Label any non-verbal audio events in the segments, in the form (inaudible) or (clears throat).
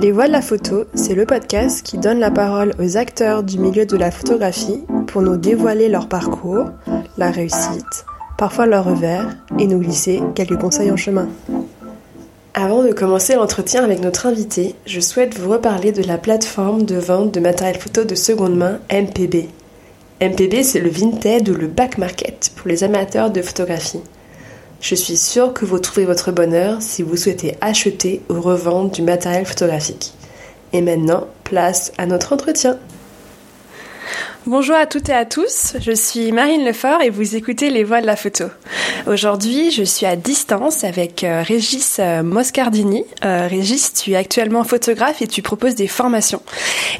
Les Voix de la photo, c'est le podcast qui donne la parole aux acteurs du milieu de la photographie pour nous dévoiler leur parcours, la réussite, parfois leur revers et nous glisser quelques conseils en chemin. Avant de commencer l'entretien avec notre invité, je souhaite vous reparler de la plateforme de vente de matériel photo de seconde main MPB. MPB, c'est le vintage ou le back market pour les amateurs de photographie. Je suis sûre que vous trouvez votre bonheur si vous souhaitez acheter ou revendre du matériel photographique. Et maintenant, place à notre entretien. Bonjour à toutes et à tous, je suis Marine Lefort et vous écoutez Les Voix de la photo. Aujourd'hui, je suis à distance avec euh, Régis euh, Moscardini. Euh, Régis, tu es actuellement photographe et tu proposes des formations.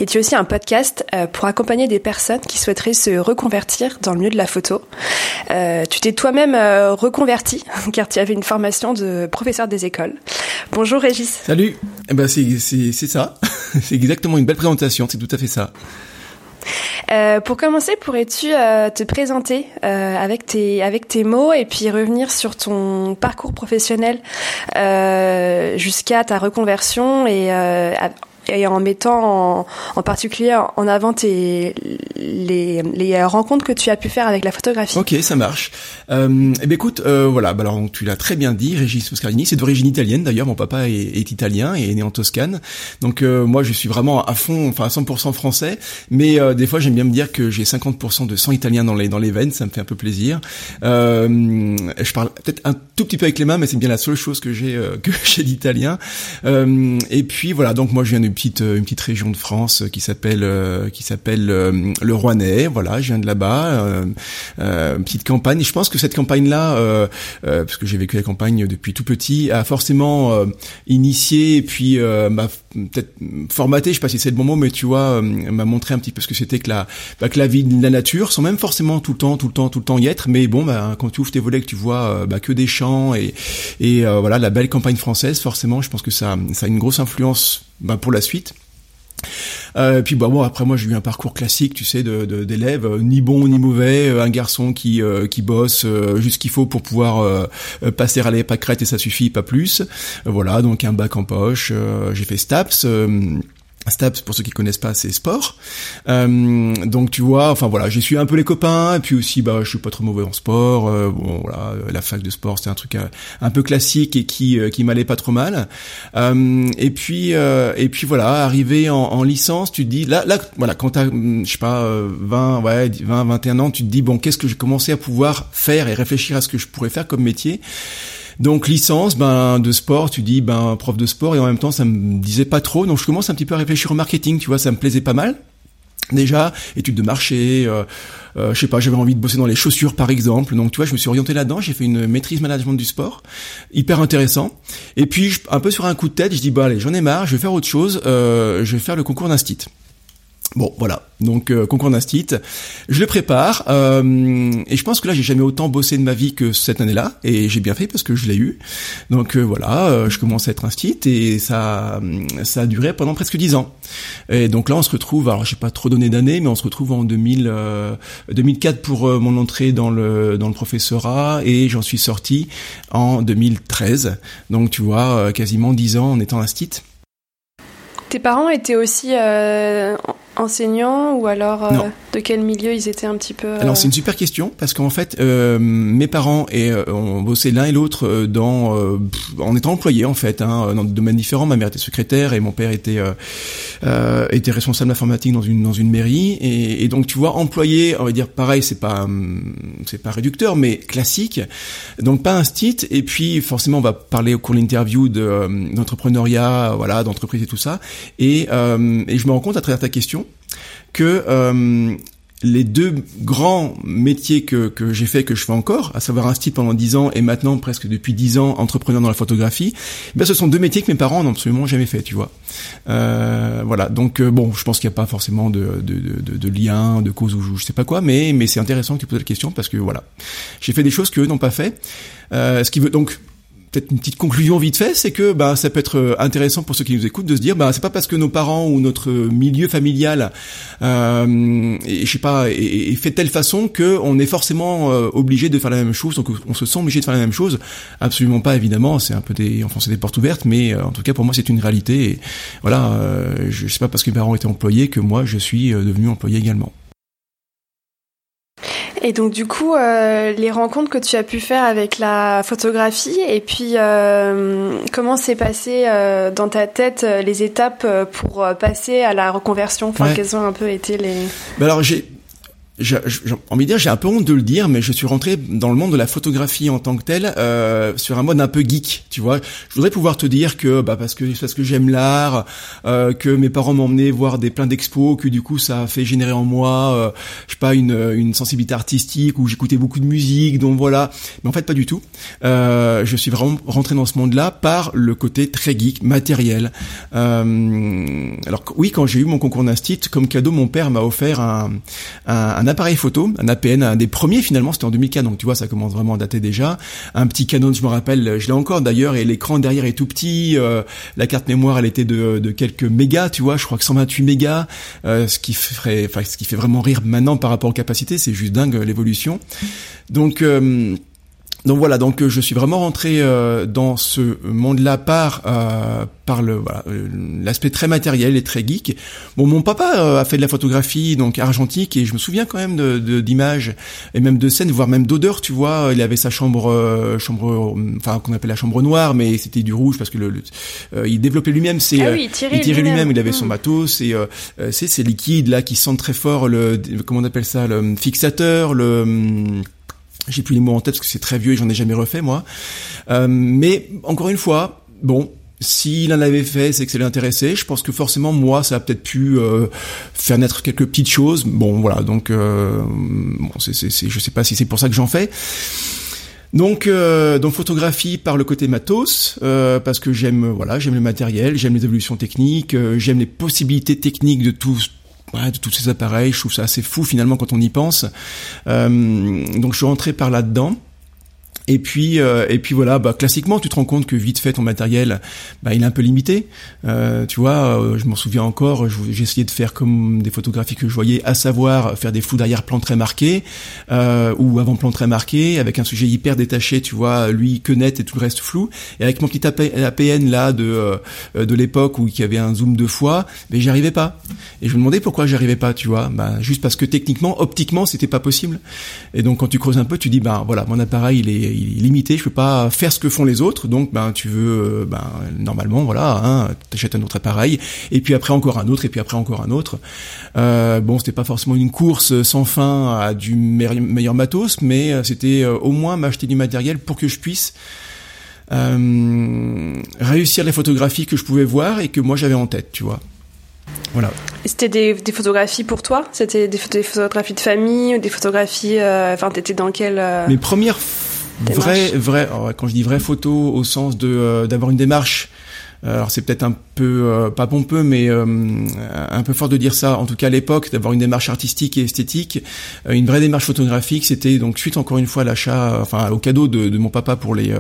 Et tu as aussi un podcast pour accompagner des personnes qui souhaiteraient se reconvertir dans le milieu de la photo. tu t'es toi-même reconverti (laughs) car tu avais une formation de professeur des écoles. Bonjour Régis. Salut. Eh ben c'est ça. (laughs) c'est exactement une belle présentation, c'est tout à fait ça. Euh, pour commencer, pourrais-tu euh, te présenter euh, avec tes avec tes mots et puis revenir sur ton parcours professionnel jusqu'à ta reconversion et et en mettant en, particulier en avant tes, les, les, rencontres que tu as pu faire avec la photographie. Ok, ça marche. Euh, eh bien écoute, euh, voilà, bah alors tu l'as très bien dit, Régis Moscarini, c'est d'origine italienne d'ailleurs, mon papa est, italien et est né en Toscane. Donc euh, moi je suis vraiment à fond, enfin à 100% français, mais euh, des fois j'aime bien me dire que j'ai 50% de sang italien dans les dans les veines, ça me fait un peu plaisir. Euh, je parle peut-être un tout petit peu avec les mains, mais c'est bien la seule chose que j'ai (laughs) que j'ai d'italien. et puis voilà, donc moi je viens de petite euh, une petite région de France qui s'appelle euh, qui s'appelle euh, le Rouennais. Voilà, je viens de là-bas, petite campagne. Et je pense que cette campagne-là, parce que j'ai vécu la campagne depuis tout petit, a forcément initié et puis m'a peut-être formaté. Je sais pas si c'est le bon mot, mais tu vois, m'a montré un petit peu ce que c'était que la bah, que la vie la nature, sans même forcément tout le temps, tout le temps, tout le temps y être. Mais bon, bah, quand tu ouvres tes volets, que tu vois bah, que des champs et et voilà la belle campagne française, forcément, je pense que ça ça a une grosse influence bah, pour la suite. Euh, puis bah bon après moi j'ai eu un parcours classique tu sais d'élèves euh, ni bon ni mauvais euh, un garçon qui qui bosse juste ce qu'il faut pour pouvoir passer à l'époque crête et ça suffit pas plus. Voilà donc un bac en poche j'ai fait Staps STAPS, pour ceux qui connaissent pas, c'est sport. Euh, donc tu vois, enfin voilà, j'ai suivi un peu les copains, et puis aussi, bah, je suis pas trop mauvais en sport. Euh, bon, voilà, la fac de sport, c'était un truc euh, un peu classique et qui qui m'allait pas trop mal. et puis et puis voilà, arrivé en, en, licence, tu te dis là là, voilà, quand t'as, je sais pas, 20, ouais, 20, 21 ans, tu te dis bon, qu'est-ce que j'ai commencé à pouvoir faire et réfléchir à ce que je pourrais faire comme métier? Donc licence, ben de sport, tu dis ben prof de sport et en même temps ça me disait pas trop, donc je commence un petit peu à réfléchir au marketing, tu vois, ça me plaisait pas mal. Déjà, études de marché, euh, euh, je sais pas, j'avais envie de bosser dans les chaussures par exemple, donc tu vois, je me suis orienté là-dedans, j'ai fait une maîtrise management du sport, hyper intéressant. Et puis un peu sur un coup de tête, je dis bah allez, j'en ai marre, je vais faire autre chose, euh, je vais faire le concours d'instit. Bon, voilà. Donc euh, concours d'instit, je le prépare euh, et je pense que là j'ai jamais autant bossé de ma vie que cette année-là et j'ai bien fait parce que je l'ai eu. Donc euh, voilà, euh, je commence à être instit et ça ça a duré pendant presque dix ans. Et donc là on se retrouve, alors j'ai pas trop donné d'années, mais on se retrouve en 2000 2004 pour mon entrée dans le dans le professorat et j'en suis sorti en 2013. Donc tu vois, quasiment dix ans en étant instit. Tes parents étaient aussi euh, enseignants ou alors euh, de quel milieu ils étaient un petit peu Alors c'est une super question parce qu'en fait euh, mes parents et, ont bossé l'un et l'autre dans en étant employés en fait hein, dans des domaines différents. Ma mère était secrétaire et mon père était était responsable informatique dans une dans une mairie. Et, et, donc tu vois employé on va dire pareil c'est pas c'est pas réducteur mais classique. Donc pas un stit. Et puis forcément on va parler au cours de l'interview de d'entrepreneuriat voilà d'entreprise et tout ça. Et, euh, et je me rends compte à travers ta question que euh, les deux grands métiers que, que j'ai fait, que je fais encore, à savoir un style pendant dix ans et maintenant presque depuis dix ans entrepreneur dans la photographie, ben ce sont deux métiers que mes parents n'ont absolument jamais fait, tu vois. Euh, voilà, donc euh, bon, je pense qu'il n'y a pas forcément de, de, de, lien, de cause ou je sais pas quoi, mais, mais c'est intéressant que tu poses la question parce que voilà, j'ai fait des choses qu'eux n'ont pas fait. Ce qui veut donc peut-être une petite conclusion vite fait, c'est que bah ça peut être euh, intéressant pour ceux qui nous écoutent de se dire bah c'est pas parce que nos parents ou notre milieu familial euh, et je sais pas est, fait de telle façon que on est forcément euh, obligé de faire la même chose, donc on se sent obligé de faire la même chose. Absolument pas évidemment, c'est un peu des enfin c'est des portes ouvertes, mais euh, en tout cas pour moi c'est une réalité. Et voilà, je sais pas parce que mes parents étaient employés que moi je suis devenu employé également. Et donc du coup, euh, les rencontres que tu as pu faire avec la photographie, et puis euh, comment s'est passé euh, dans ta tête les étapes pour passer à la reconversion? Enfin, quelles ont un peu été les bah Alors j'ai j'ai envie de dire, j'ai un peu honte de le dire, mais je suis rentré dans le monde de la photographie en tant que tel euh, sur un mode un peu geek, tu vois. Je voudrais pouvoir te dire que bah parce que parce que j'aime l'art, euh, que mes parents m'emmenaient voir des plein d'expos, que du coup ça a fait générer en moi, euh, je sais pas une une sensibilité artistique où j'écoutais beaucoup de musique, donc voilà. Mais en fait pas du tout. Euh, je suis vraiment rentré dans ce monde-là par le côté très geek, matériel. Euh, alors oui, quand j'ai eu mon concours d'instit, comme cadeau, mon père m'a offert un, un, un appareil photo, un APN, un des premiers finalement, c'était en 2004, donc tu vois, ça commence vraiment à dater déjà. Un petit Canon, je me rappelle, je l'ai encore d'ailleurs, et l'écran derrière est tout petit. Euh, la carte mémoire, elle était de, de, quelques mégas, tu vois, je crois que 128 mégas, euh, ce qui ferait, enfin, ce qui fait vraiment rire maintenant par rapport aux capacités, c'est juste dingue l'évolution. Donc euh, donc voilà, donc euh, je suis vraiment rentré euh, dans ce monde-là par euh, par le l'aspect très matériel et très geek. Bon, mon papa a fait de la photographie donc argentique et je me souviens quand même de d'images et même de scènes, voire même d'odeurs. Tu vois, il avait sa chambre chambre, enfin qu'on appelle la chambre noire, mais c'était du rouge parce que le, il développait lui-même. C'est ah il tirait lui-même. il avait son hmm. matos et c'est ces liquides là qui sentent très fort le comment on appelle ça le fixateur le hum, j'ai plus les mots en tête parce que c'est très vieux et j'en ai jamais refait moi. Euh, mais encore une fois, bon, s'il en avait fait, c'est que ça l'intéressait. Je pense que forcément, moi, ça a peut-être pu euh, faire naître quelques petites choses. Bon, voilà. Donc, euh, bon, c'est, c'est, je sais pas si c'est pour ça que j'en fais. Donc, euh, donc photographie par le côté matos, euh, parce que j'aime, voilà, j'aime le matériel, j'aime les évolutions techniques, euh, j'aime les possibilités techniques de tout de tous ces appareils. Je trouve ça assez fou finalement quand on y pense. Euh, donc je suis rentré par là-dedans. Et puis, euh, et puis voilà, bah, classiquement, tu te rends compte que vite fait ton matériel, bah, il est un peu limité. Euh, tu vois, euh, je m'en souviens encore, essayé de faire comme des photographies que je voyais, à savoir faire des flous d'arrière-plan très marqués euh, ou avant-plan très marqué, avec un sujet hyper détaché, tu vois, lui que net et tout le reste flou. Et avec mon petit APN là de euh, de l'époque où il y avait un zoom deux fois, mais j'y arrivais pas. Et je me demandais pourquoi j'y arrivais pas, tu vois, bah, juste parce que techniquement, optiquement, c'était pas possible. Et donc quand tu creuses un peu, tu dis, bah voilà, mon appareil il est limité, je peux pas faire ce que font les autres, donc ben tu veux, ben normalement voilà, hein, t'achètes un autre appareil, et puis après encore un autre, et puis après encore un autre. Euh, bon, c'était pas forcément une course sans fin à du meilleur matos, mais euh, c'était euh, au moins m'acheter du matériel pour que je puisse euh, réussir les photographies que je pouvais voir et que moi j'avais en tête, tu vois. Voilà. C'était des, des, photographies pour toi? C'était des, photographies de famille, des photographies. Enfin, t'étais dans quelle Mes premières vrai, vrai. quand je dis vraie photo, au sens de euh, d'avoir une démarche. Euh, alors c'est peut-être un peu euh, pas pompeux, mais un peu fort de dire ça. En tout cas à l'époque, d'avoir une démarche artistique et esthétique, une vraie démarche photographique. C'était donc suite encore une fois à l'achat, enfin au cadeau de, de, mon papa pour les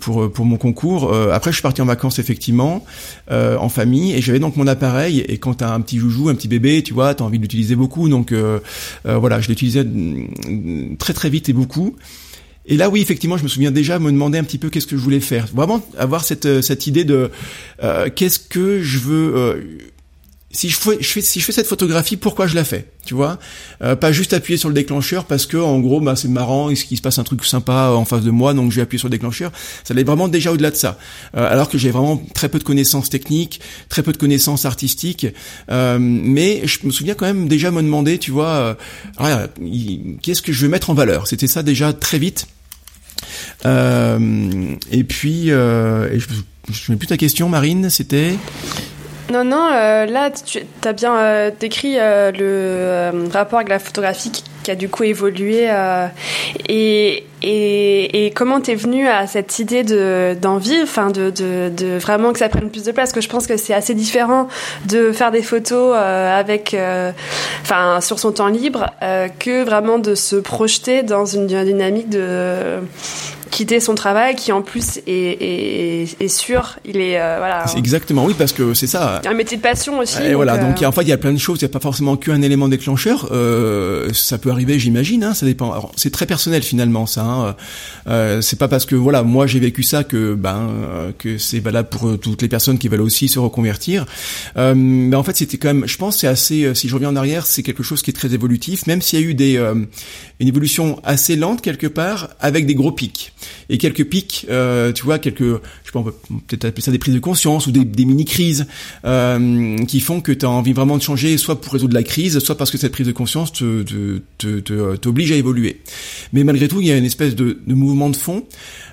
pour pour mon concours. après, je suis parti en vacances effectivement en famille et j'avais donc mon appareil. Et quand t'as un petit joujou, un petit bébé, tu vois, t'as envie de l'utiliser beaucoup. Donc voilà, je l'utilisais mm, très très vite et beaucoup. Et là, oui, effectivement, je me souviens déjà me demander un petit peu qu'est-ce que je voulais faire. Vraiment avoir cette euh, cette idée de euh, qu'est-ce que je veux. Euh, si je fais, si je fais cette photographie, pourquoi je la fais, tu vois? Pas juste appuyer sur le déclencheur parce que en gros, bah c'est marrant, est-ce qu'il se passe un truc sympa en face de moi, donc je vais appuyer sur le déclencheur. Ça allait vraiment déjà au-delà de ça. alors que j'ai vraiment très peu de connaissances techniques, très peu de connaissances artistiques, mais je me souviens quand même déjà me demander, tu vois, qu'est-ce que je veux mettre en valeur? C'était ça déjà très vite. Euh, et puis, euh, je, je mets plus ta question, Marine, c'était non, non, euh, là, tu as bien euh, décrit euh, le rapport avec la photographie qui, a du coup évolué. Et, et, et, comment t'es venu à cette idée d'envie, enfin de, de, de, vraiment que ça prenne plus de place que je pense que c'est assez différent de faire des photos avec, enfin, sur son temps libre, que vraiment de se projeter dans une dynamique de quitter son travail qui en plus est, est, est sûr. Il est euh, voilà. Exactement oui parce que c'est ça. Un métier de passion aussi et voilà donc en fait il y a plein de choses il n'y a pas forcément qu'un élément déclencheur. Euh, ça peut arriver j'imagine hein, ça dépend. Alors c'est très personnel finalement ça hein, euh, c'est pas parce que voilà moi j'ai vécu ça que ben que c'est valable pour toutes les personnes qui veulent aussi se reconvertir. Mais en fait c'était quand même je pense c'est assez si je reviens en arrière c'est quelque chose qui est très évolutif. Même s'il y a eu des une évolution assez lente quelque part avec des gros pics et quelques pics, euh, tu vois, quelques, je sais pas, on peut peut-être appeler ça des prises de conscience ou des, mini-crises euh, qui font que tu as envie vraiment de changer, soit pour résoudre la crise, soit parce que cette prise de conscience te, te, te, t'oblige à évoluer. Mais malgré tout, il y a une espèce de, de mouvement de fond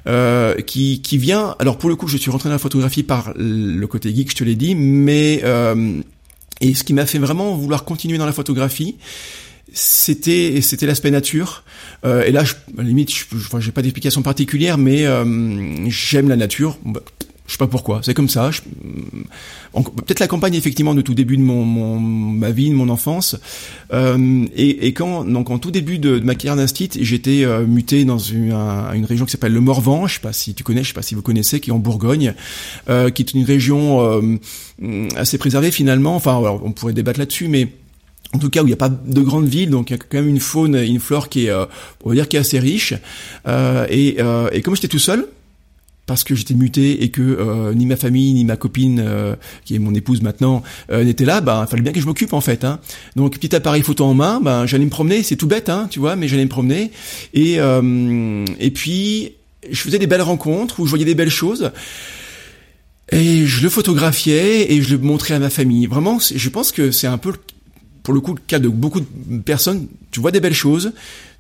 euh, qui, qui vient. Alors pour le coup, je suis rentré dans la photographie par le côté geek, je te l'ai dit, mais euh, et ce qui m'a fait vraiment vouloir continuer dans la photographie, c'était c'était l'aspect nature. Euh, et là je, limite je enfin, j'ai pas d'explication particulière mais euh, j'aime la nature. Bah, je sais pas pourquoi. C'est comme ça. Peut-être la campagne effectivement de tout début de mon, mon ma vie de mon enfance. Euh, et, et, quand donc en tout début de, de ma carrière d'instit j'étais euh, muté dans une, une région qui s'appelle le Morvan. Je sais pas si tu connais je sais pas si vous connaissez qui est en Bourgogne euh, qui est une région assez préservée finalement. Enfin alors, on pourrait débattre là-dessus mais en tout cas où il n'y a pas de grandes villes, donc il y a quand même une faune, une flore qui est, euh, on va dire, qui est assez riche. Euh, et, euh, et comme j'étais tout seul, parce que j'étais muté et que euh, ni ma famille ni ma copine euh, qui est mon épouse maintenant euh, n'était là, bah il fallait bien que je m'occupe en fait. Hein. Donc petit appareil photo en main, ben j'allais me promener, c'est tout bête, hein, tu vois, mais j'allais me promener et et puis je faisais des belles rencontres où je voyais des belles choses. Et je le photographiais et je le montrais à ma famille. Vraiment, je pense que c'est un peu pour le coup, le cas de beaucoup de personnes, tu vois des belles choses,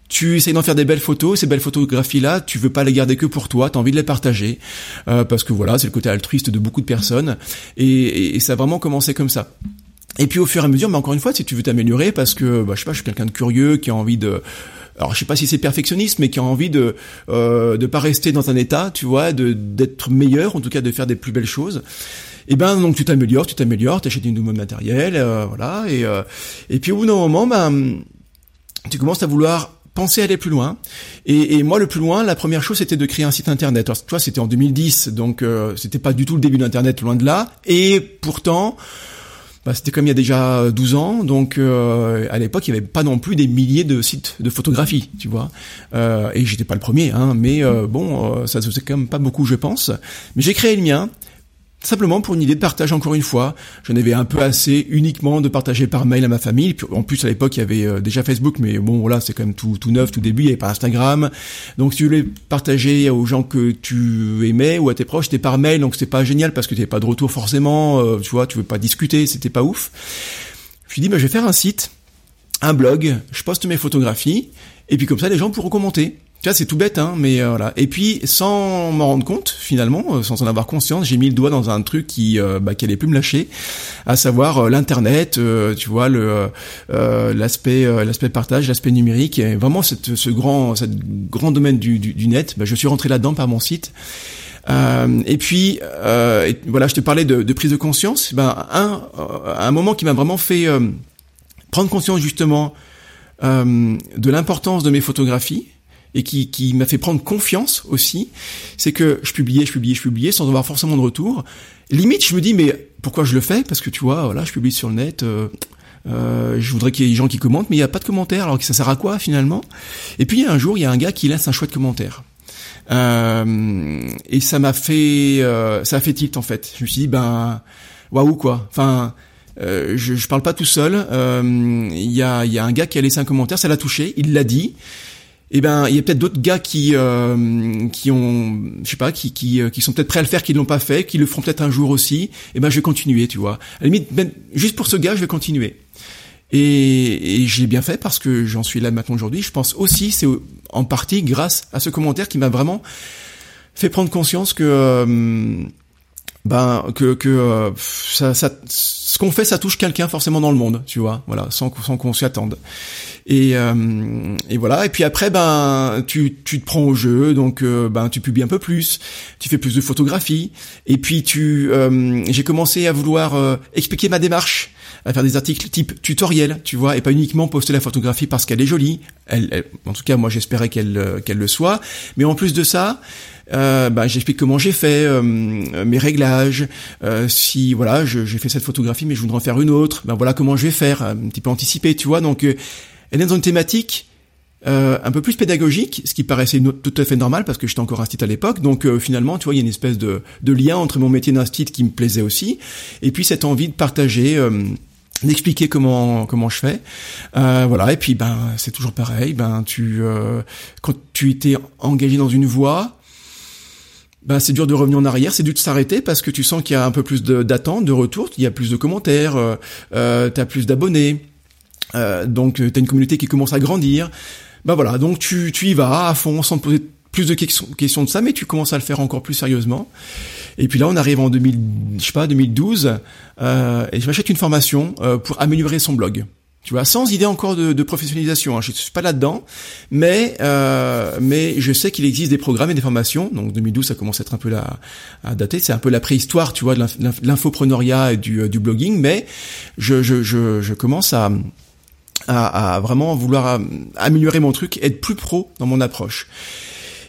tu essayes d'en faire des belles photos, ces belles photographies-là, tu veux pas les garder que pour toi, tu as envie de les partager, euh, parce que voilà, c'est le côté altruiste de beaucoup de personnes, et, et, ça a vraiment commencé comme ça. Et puis au fur et à mesure, mais encore une fois, si tu veux t'améliorer, parce que bah, je sais pas, je suis quelqu'un de curieux qui a envie de alors je sais pas si c'est perfectionniste, mais qui a envie de euh, de pas rester dans un état, tu vois, de d'être meilleur, en tout cas de faire des plus belles choses. Et ben donc tu t'améliores, tu t'améliores, t'achètes du nouveau matériel, euh, voilà, et euh, et puis au bout d'un moment, ben tu commences à vouloir penser à aller plus loin. Et, et, moi, le plus loin, la première chose, c'était de créer un site internet. Alors, toi, c'était en 2010, donc euh, c'était pas du tout le début d'internet, loin de là. Et pourtant, bah, c'était comme il y a déjà 12 ans, donc euh, à l'époque il n'y avait pas non plus des milliers de sites de photographie, tu vois. Euh, et j'étais pas le premier, hein, mais euh, bon, ça se faisait quand même pas beaucoup, je pense. Mais j'ai créé le mien. Simplement pour une idée de partage encore une fois. J'en avais un peu assez uniquement de partager par mail à ma famille. En plus à l'époque il y avait euh, déjà Facebook, mais bon voilà c'est quand même tout, tout neuf, tout début, il n'y avait pas Instagram. Donc si tu voulais partager aux gens que tu aimais ou à tes proches, c'était par mail, donc c'était pas génial parce que tu n'avais pas de retour forcément, euh, tu vois, tu veux pas discuter, c'était pas ouf. Je me suis dit bah, je vais faire un site, un blog, je poste mes photographies, et puis comme ça les gens pourront commenter. Tu vois, c'est tout bête, hein, mais euh, voilà. Et puis, sans m'en rendre compte, finalement, euh, sans en avoir conscience, j'ai mis le doigt dans un truc qui, euh, bah, qui allait plus me lâcher, à savoir l'internet, tu vois, le l'aspect l'aspect partage, l'aspect numérique, et vraiment cette, ce grand, cette grand domaine du, du, du net. Bah, je suis rentré là-dedans par mon site. et puis voilà, je te parlais de, de, prise de conscience. Ben un, un moment qui m'a vraiment fait prendre conscience justement de l'importance de mes photographies et qui, qui m'a fait prendre confiance aussi, c'est que je publiais, je publiais, je publiais sans avoir forcément de retour. Limite, je me dis mais pourquoi je le fais? Parce que tu vois, voilà, je publie sur le net. Euh, euh, je voudrais qu'il y ait des gens qui commentent, mais il n'y a pas de commentaires. Alors que ça sert à quoi finalement? Et puis un jour, il y a un gars qui laisse un chouette commentaire. Euh, et ça m'a fait, euh, ça a fait tilt en fait. Je me suis dit ben waouh quoi. Enfin. Euh, je, je parle pas tout seul. Il y, a, y a un gars qui a laissé un commentaire, ça l'a touché, il l'a dit eh ben il y a peut-être d'autres gars qui euh, qui ont je sais pas qui qui, euh, qui sont peut-être prêts à le faire qui l'ont pas fait qui le feront peut-être un jour aussi. Eh ben je vais continuer tu vois. À la limite juste pour ce gars je vais continuer. Et, et j'ai bien fait parce que j'en suis là maintenant aujourd'hui. Je pense aussi c'est en partie grâce à ce commentaire qui m'a vraiment fait prendre conscience que euh, ben que que euh, ça, ça ce qu'on fait ça touche quelqu'un forcément dans le monde tu vois voilà sans sans qu'on s'y attende. Et euh, et voilà. Et puis après ben tu tu te prends au jeu donc euh, ben tu publies un peu plus tu fais plus de photographies. Et puis tu j'ai commencé à vouloir expliquer ma démarche à faire des articles type tutoriel, tu vois, et pas uniquement poster la photographie parce qu'elle est jolie. Elle, en tout cas, moi, j'espérais qu'elle euh, qu'elle le soit. Mais en plus de ça, euh, bah, j'explique comment j'ai fait euh, mes réglages. Euh, si voilà, j'ai fait cette photographie, mais je voudrais en faire une autre. Ben voilà comment je vais faire, un petit peu anticipé, tu vois. Donc, elle est dans une thématique euh, un peu plus pédagogique, ce qui paraissait tout à fait normal parce que j'étais encore instit à l'époque. Donc euh, finalement, tu vois, il y a une espèce de, de lien entre mon métier d'instit qui me plaisait aussi, et puis cette envie de partager. Euh, d'expliquer comment comment je fais. Voilà et puis ben c'est toujours pareil. Ben tu quand tu étais engagé dans une voie ben c'est dur de revenir en arrière, c'est dur de s'arrêter parce que tu sens qu'il y a un peu plus d'attente, de, retour, il y a plus de commentaires, euh, tu as plus d'abonnés, donc tu as une communauté qui commence à grandir. Bah voilà, donc tu, tu y vas à fond sans te poser plus de questions de ça, mais tu commences à le faire encore plus sérieusement. Et puis là, on arrive en 2000, je sais pas, 2012, euh, et je m'achète une formation euh, pour améliorer son blog. Tu vois, sans idée encore de, de professionnalisation. Hein. Je suis pas là-dedans, mais euh, mais je sais qu'il existe des programmes et des formations. Donc 2012, ça commence à être un peu la à dater. C'est un peu la préhistoire, tu vois, de l'infopreneuriat et du, euh, du blogging. Mais je, je, je, je commence à à, vraiment vouloir améliorer mon truc, être plus pro dans mon approche.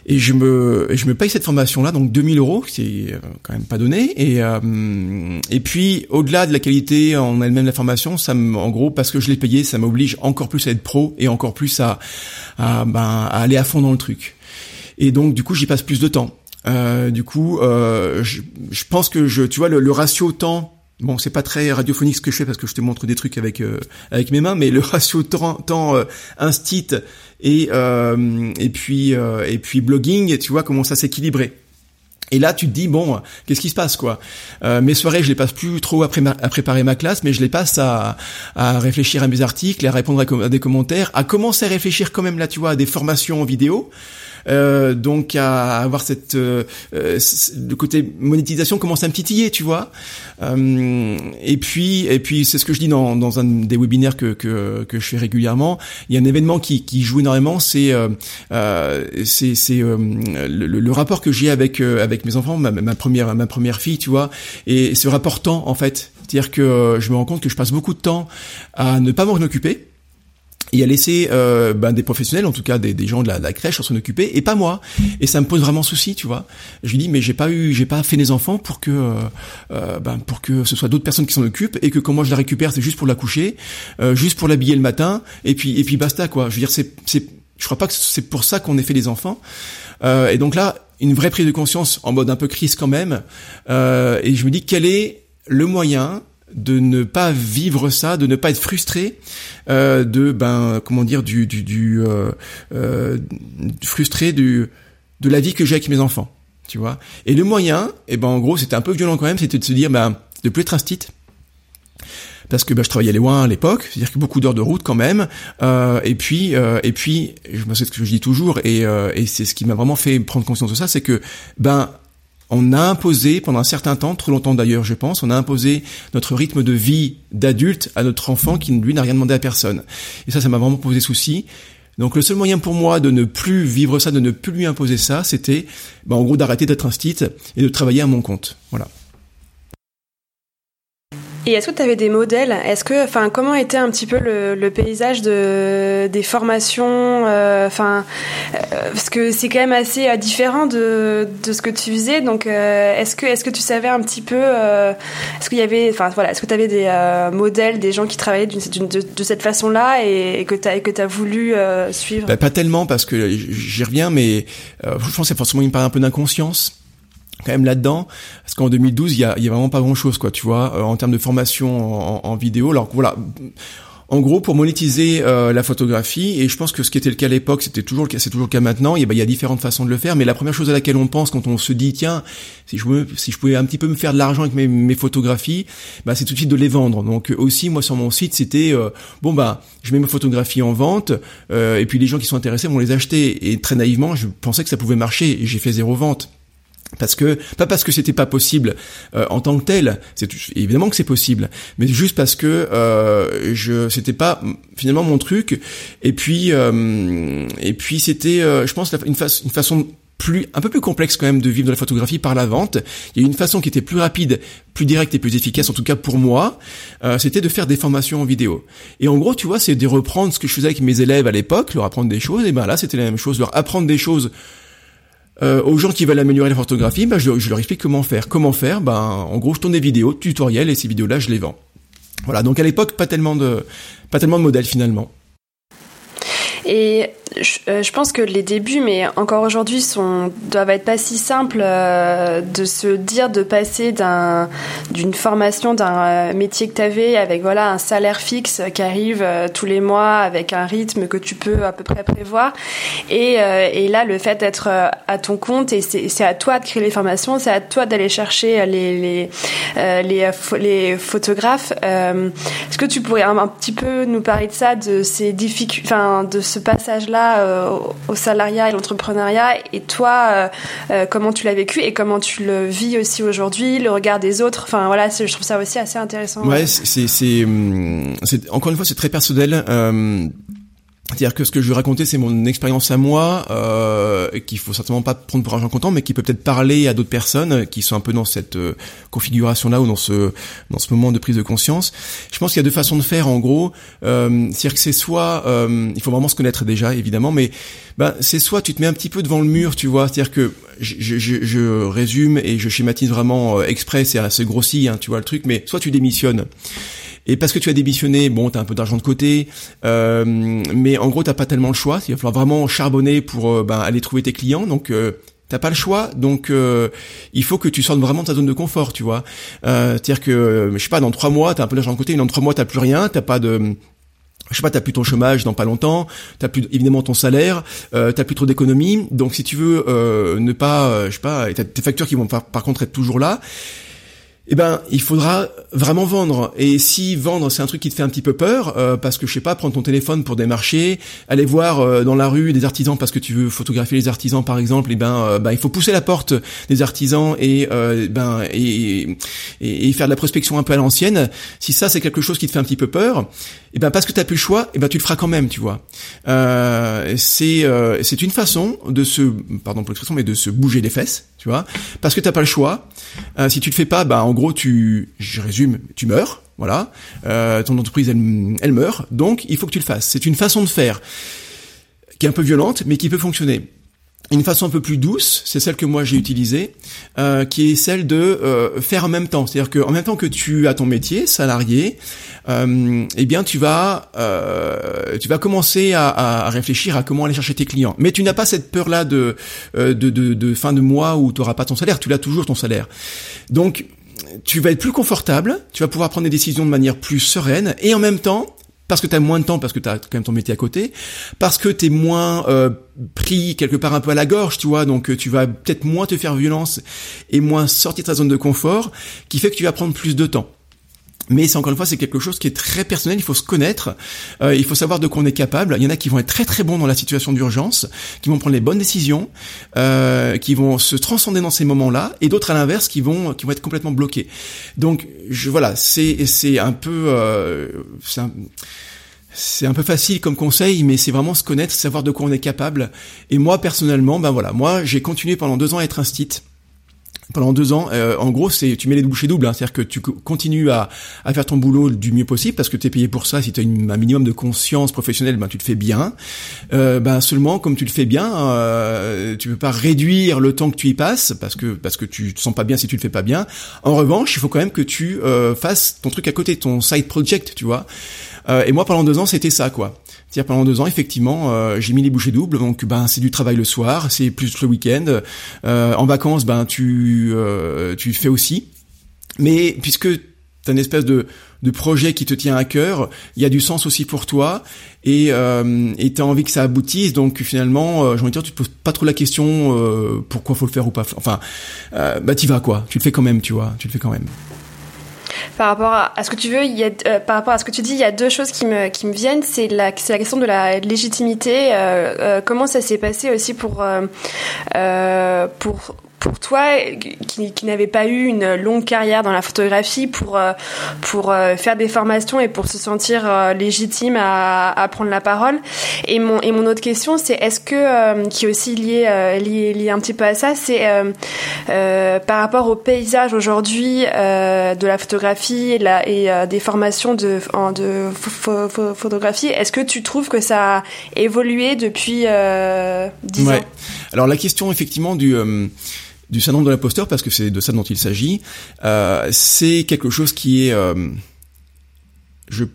Et je me, je me paye cette formation-là, donc 2000 euros, c'est euh, quand même pas donné. Et, euh, et puis, au-delà de la qualité en elle-même la formation, ça me, en gros, parce que je l'ai payé, ça m'oblige encore plus à être pro et encore plus à, à, ben, à aller à fond dans le truc. Et donc, du coup, j'y passe plus de temps. Euh, du coup, euh, je, je, pense que je, tu vois, le, le ratio temps Bon, c'est pas très radiophonique ce que je fais parce que je te montre des trucs avec euh, avec mes mains, mais le (laughs) ratio temps, temps euh, instit et euh, et puis euh, et puis blogging, tu vois comment ça s'équilibrer. Et là, tu te dis bon, qu'est-ce qui se passe quoi? Mes soirées, je les passe plus trop à, à, préparer ma classe, mais je les passe à, à réfléchir à mes articles, à répondre à, à, des commentaires, à commencer à réfléchir quand même là, tu vois, à des formations en vidéo. Euh, donc à avoir cette euh, euh, le côté monétisation commence à me titiller, tu vois. et puis et puis c'est ce que je dis dans, dans un des webinaires que, que, que je fais régulièrement. Il y a un événement qui, qui joue énormément, c'est c'est c'est le, le, rapport que j'ai avec avec mes enfants, ma, ma première ma première fille, tu vois, et ce rapport temps en fait. C'est-à-dire que je me rends compte que je passe beaucoup de temps à ne pas m'en occuper et à laisser euh, ben, des professionnels, en tout cas des, des gens de la, de la crèche, s'en occuper, et pas moi. Et ça me pose vraiment souci, tu vois. Je lui dis mais j'ai pas eu, j'ai pas fait des enfants pour que, euh, euh, ben, pour que ce soit d'autres personnes qui s'en occupent, et que quand moi je la récupère, c'est juste pour la coucher, euh, juste pour l'habiller le matin, et puis et puis basta quoi. Je veux dire c'est c'est, je crois pas que c'est pour ça qu'on ait fait des enfants. Euh, et donc là, une vraie prise de conscience en mode un peu crise quand même. Euh, et je me dis quel est le moyen de ne pas vivre ça, de ne pas être frustré, euh, de ben comment dire du du, du euh, euh, frustré du de la vie que j'ai avec mes enfants, tu vois. Et le moyen, et eh ben en gros c'était un peu violent quand même, c'était de se dire ben de plus être instit parce que ben, je travaillais loin à l'époque, c'est-à-dire que beaucoup d'heures de route quand même. Euh, et puis, euh, et puis, je sais ce que je dis toujours, et, euh, et c'est ce qui m'a vraiment fait prendre conscience de ça, c'est que ben on a imposé pendant un certain temps, trop longtemps d'ailleurs je pense, on a imposé notre rythme de vie d'adulte à notre enfant qui lui n'a rien demandé à personne. Et ça, ça m'a vraiment posé souci. Donc le seul moyen pour moi de ne plus vivre ça, de ne plus lui imposer ça, c'était bah, en gros d'arrêter d'être un et de travailler à mon compte. Voilà. Et est-ce que tu avais des modèles? Est-ce que, enfin, comment était un petit peu le, le paysage de des formations euh, Enfin, euh, parce que c'est quand même assez euh, différent de, de ce que tu faisais. Donc, est-ce que est-ce que tu savais un petit peu Est-ce qu'il y avait, enfin, voilà, est-ce que tu avais des modèles, des gens qui travaillaient d'une, de, de, cette façon-là et, que tu as que as voulu suivre? Bah, Pas tellement parce que j'y reviens, mais je pense que c'est forcément une part un peu d'inconscience quand même là-dedans parce qu'en 2012 il y a, vraiment pas grand chose quoi tu vois euh, en termes de formation en, vidéo. Alors voilà en gros pour monétiser euh, la photographie et je pense que ce qui était le cas à l'époque c'était toujours le cas c'est toujours le cas maintenant il il y a différentes façons de le faire mais la première chose à laquelle on pense quand on se dit tiens si je pouvais, si je pouvais un petit peu me faire de l'argent avec mes, mes photographies bah c'est tout de suite de les vendre. Donc aussi moi sur mon site c'était euh, bon bah je mets mes photographies en vente et puis les gens qui sont intéressés vont les acheter. Et très naïvement je pensais que ça pouvait marcher et j'ai fait zéro vente parce que pas parce que c'était pas possible euh, en tant que tel, c'est évidemment que c'est possible, mais juste parce que euh, je c'était pas finalement mon truc. Et puis euh, et puis c'était, euh, je pense, une, une façon plus un peu plus complexe quand même de vivre de la photographie par la vente. Il y a une façon qui était plus rapide, plus directe et plus efficace, en tout cas pour moi, euh, c'était de faire des formations en vidéo. Et en gros, tu vois, c'est de reprendre ce que je faisais avec mes élèves à l'époque, leur apprendre des choses. Et ben là, c'était la même chose, leur apprendre des choses. Euh, aux gens qui veulent améliorer la photographie, ben je, je, leur explique comment faire. Comment faire? Ben en gros, je tourne des vidéos, tutoriels, et ces vidéos-là, je les vends. Voilà. Donc à l'époque, pas tellement de, pas tellement de modèles finalement. Et euh, je, pense que les débuts, mais encore aujourd'hui, sont doivent être pas si simples euh, de se dire de passer d'un d'une formation d'un euh, métier que tu avais avec voilà un salaire fixe qui arrive tous les mois avec un rythme que tu peux à peu près prévoir et, et là le fait d'être à ton compte et c'est à toi de créer les formations, c'est à toi d'aller chercher les les les, les photographes. Est-ce que tu pourrais un, petit peu nous parler de ça, de ces difficultés, enfin de ce passage là euh, au salariat et l'entrepreneuriat. Et toi euh, euh, comment tu l'as vécu et comment tu le vis aussi aujourd'hui le regard des autres? Enfin voilà je trouve ça aussi assez intéressant. Ouais c'est hum, encore une fois c'est très personnel c'est-à-dire que ce que je vais raconter, c'est mon expérience à moi, euh, qu'il faut certainement pas prendre pour argent comptant, mais qui peut peut-être parler à d'autres personnes qui sont un peu dans cette euh, configuration-là ou dans ce dans ce moment de prise de conscience. Je pense qu'il y a deux façons de faire, en gros. Euh, c'est-à-dire que c'est soit, euh, il faut vraiment se connaître déjà, évidemment, mais ben c'est soit tu te mets un petit peu devant le mur, tu vois. C'est-à-dire que je, je, je, résume et je schématise vraiment euh, exprès, c'est assez grossi, hein, tu vois le truc, mais soit tu démissionnes. Et parce que tu as démissionné, bon, t'as un peu d'argent de côté, euh, mais en gros, t'as pas tellement le choix. Il va falloir vraiment charbonner pour euh, ben, aller trouver tes clients. Donc euh, T'as pas le choix, donc euh, il faut que tu sortes vraiment de ta zone de confort, tu vois. Euh, C'est-à-dire que, je sais pas, dans trois mois, t'as un peu d'argent de côté, dans trois mois, t'as plus rien, t'as pas de, je sais pas, t'as plus ton chômage dans pas longtemps, t'as plus évidemment ton salaire, euh, t'as plus trop d'économies. Donc si tu veux euh, ne pas, je sais pas, t'as tes factures qui vont par contre être toujours là eh ben, il faudra vraiment vendre. Et si vendre, c'est un truc qui te fait un petit peu peur, euh, parce que je sais pas, prendre ton téléphone pour démarcher, aller voir euh, dans la rue des artisans parce que tu veux photographier les artisans, par exemple, et eh ben, euh, ben, il faut pousser la porte des artisans et ben et, et, faire de la prospection un peu à l'ancienne. Si ça, c'est quelque chose qui te fait un petit peu peur, et eh ben parce que t'as plus le choix, et eh ben tu le feras quand même, tu vois. c'est c'est une façon de se, pardon pour l'expression, mais de se bouger les fesses, tu vois, parce que t'as pas le choix. si tu le fais pas, ben en gros, tu, je résume, tu meurs, voilà. Euh, ton entreprise, elle, elle meurt, donc il faut que tu le fasses. C'est une façon de faire qui est un peu violente, mais qui peut fonctionner. Une façon un peu plus douce, c'est celle que moi j'ai utilisée, euh, qui est celle de euh, faire en même temps. C'est-à-dire qu'en même temps que tu as ton métier salarié, euh, eh bien tu vas euh, tu vas commencer à, à, réfléchir à comment aller chercher tes clients. Mais tu n'as pas cette peur là de, euh, de, de, de fin de mois où tu n'auras pas ton salaire. Tu l'as toujours ton salaire. Donc tu vas être plus confortable, tu vas pouvoir prendre des décisions de manière plus sereine, et en même temps, parce que tu as moins de temps, parce que tu as quand même ton métier à côté, parce que tu es moins euh, pris quelque part un peu à la gorge, tu vois, donc euh, tu vas peut-être moins te faire violence et moins sortir de ta zone de confort, qui fait que tu vas prendre plus de temps. Mais c'est encore une fois, c'est quelque chose qui est très personnel. Il faut se connaître, euh, il faut savoir de quoi on est capable. Il y en a qui vont être très très bons dans la situation d'urgence, qui vont prendre les bonnes décisions, euh, qui vont se transcender dans ces moments-là, et d'autres à l'inverse qui vont qui vont être complètement bloqués. Donc je, voilà, c'est c'est un peu euh, c'est un, c'est un peu facile comme conseil, mais c'est vraiment se connaître, savoir de quoi on est capable. Et moi personnellement, ben voilà, moi j'ai continué pendant deux ans à être un stit pendant deux ans. Euh, en gros, c'est tu mets les bouchées doubles, hein, c'est-à-dire que tu continues à, à, faire ton boulot du mieux possible parce que tu es payé pour ça. Si tu as un minimum de conscience professionnelle, ben tu le fais bien. Euh, ben seulement, comme tu le fais bien, euh, tu peux pas réduire le temps que tu y passes parce que parce que tu te sens pas bien si tu le fais pas bien. En revanche, il faut quand même que tu euh, fasses ton truc à côté, ton side project, tu vois. Euh, et moi, pendant deux ans, c'était ça, quoi. C'est-à-dire pendant deux ans, effectivement, euh, j'ai mis les bouchées doubles. Donc, ben, c'est du travail le soir, c'est plus le week-end. Euh, en vacances, ben, tu euh, tu fais aussi. Mais puisque t'as une espèce de, de projet qui te tient à cœur, il y a du sens aussi pour toi et euh, t'as envie que ça aboutisse. Donc finalement, euh, j'ai envie de dire, tu te poses pas trop la question euh, pourquoi faut le faire ou pas. Enfin, euh, bah t'y vas quoi. Tu le fais quand même, tu vois. Tu le fais quand même par rapport à, ce que tu veux, il y a, euh, par rapport à ce que tu dis, il y a deux choses qui me, qui me viennent. C'est la, c'est la question de la légitimité. Euh, euh, comment ça s'est passé aussi pour, pour pour toi, qui, qui n'avait pas eu une longue carrière dans la photographie, pour pour faire des formations et pour se sentir légitime à, à prendre la parole. Et mon et mon autre question, c'est est-ce que qui est aussi lié, lié lié un petit peu à ça, c'est par rapport au paysage aujourd'hui de la photographie et, la, et des formations de de photographie. Est-ce que tu trouves que ça a évolué depuis euh, 10 ans? Alors la question effectivement du euh, du syndrome de l'imposteur, parce que c'est de ça dont il s'agit, euh, c'est quelque chose qui est, euh, je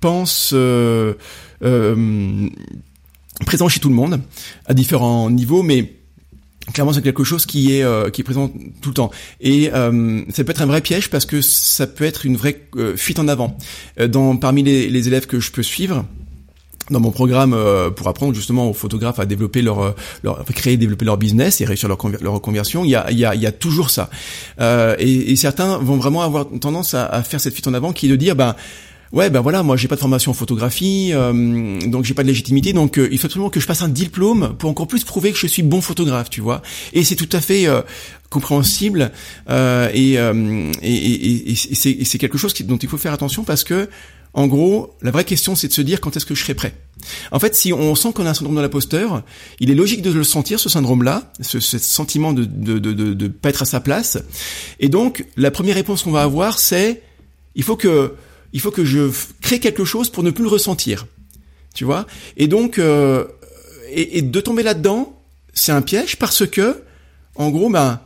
pense, euh, présent chez tout le monde, à différents niveaux, mais clairement c'est quelque chose qui est euh, qui est présent tout le temps. Et euh, ça peut être un vrai piège parce que ça peut être une vraie euh, fuite en avant dans parmi les, les, élèves que je peux suivre dans mon programme pour apprendre justement aux photographes à développer leur, leur créer développer leur business et réussir leur, leur reconversion il y a, il y a, il y a toujours ça et, et, certains vont vraiment avoir tendance à, à, faire cette fuite en avant qui est de dire ben Ouais, ben voilà, moi j'ai pas de formation en photographie, euh, donc j'ai pas de légitimité, donc euh, il faut absolument que je passe un diplôme pour encore plus prouver que je suis bon photographe, tu vois. Et c'est tout à fait euh, compréhensible et, et, et, c'est quelque chose dont il faut faire attention parce que en gros, la vraie question, c'est de se dire quand est-ce que je serai prêt. En fait, si on sent qu'on a un syndrome de l'imposteur, il est logique de le sentir, ce syndrome-là, ce, sentiment de, de, de, de, de pas être à sa place. Et donc, la première réponse qu'on va avoir, c'est il faut que il faut que je crée quelque chose pour ne plus le ressentir. Tu vois? Et donc, euh, et, de tomber là-dedans, c'est un piège parce que, en gros, ben,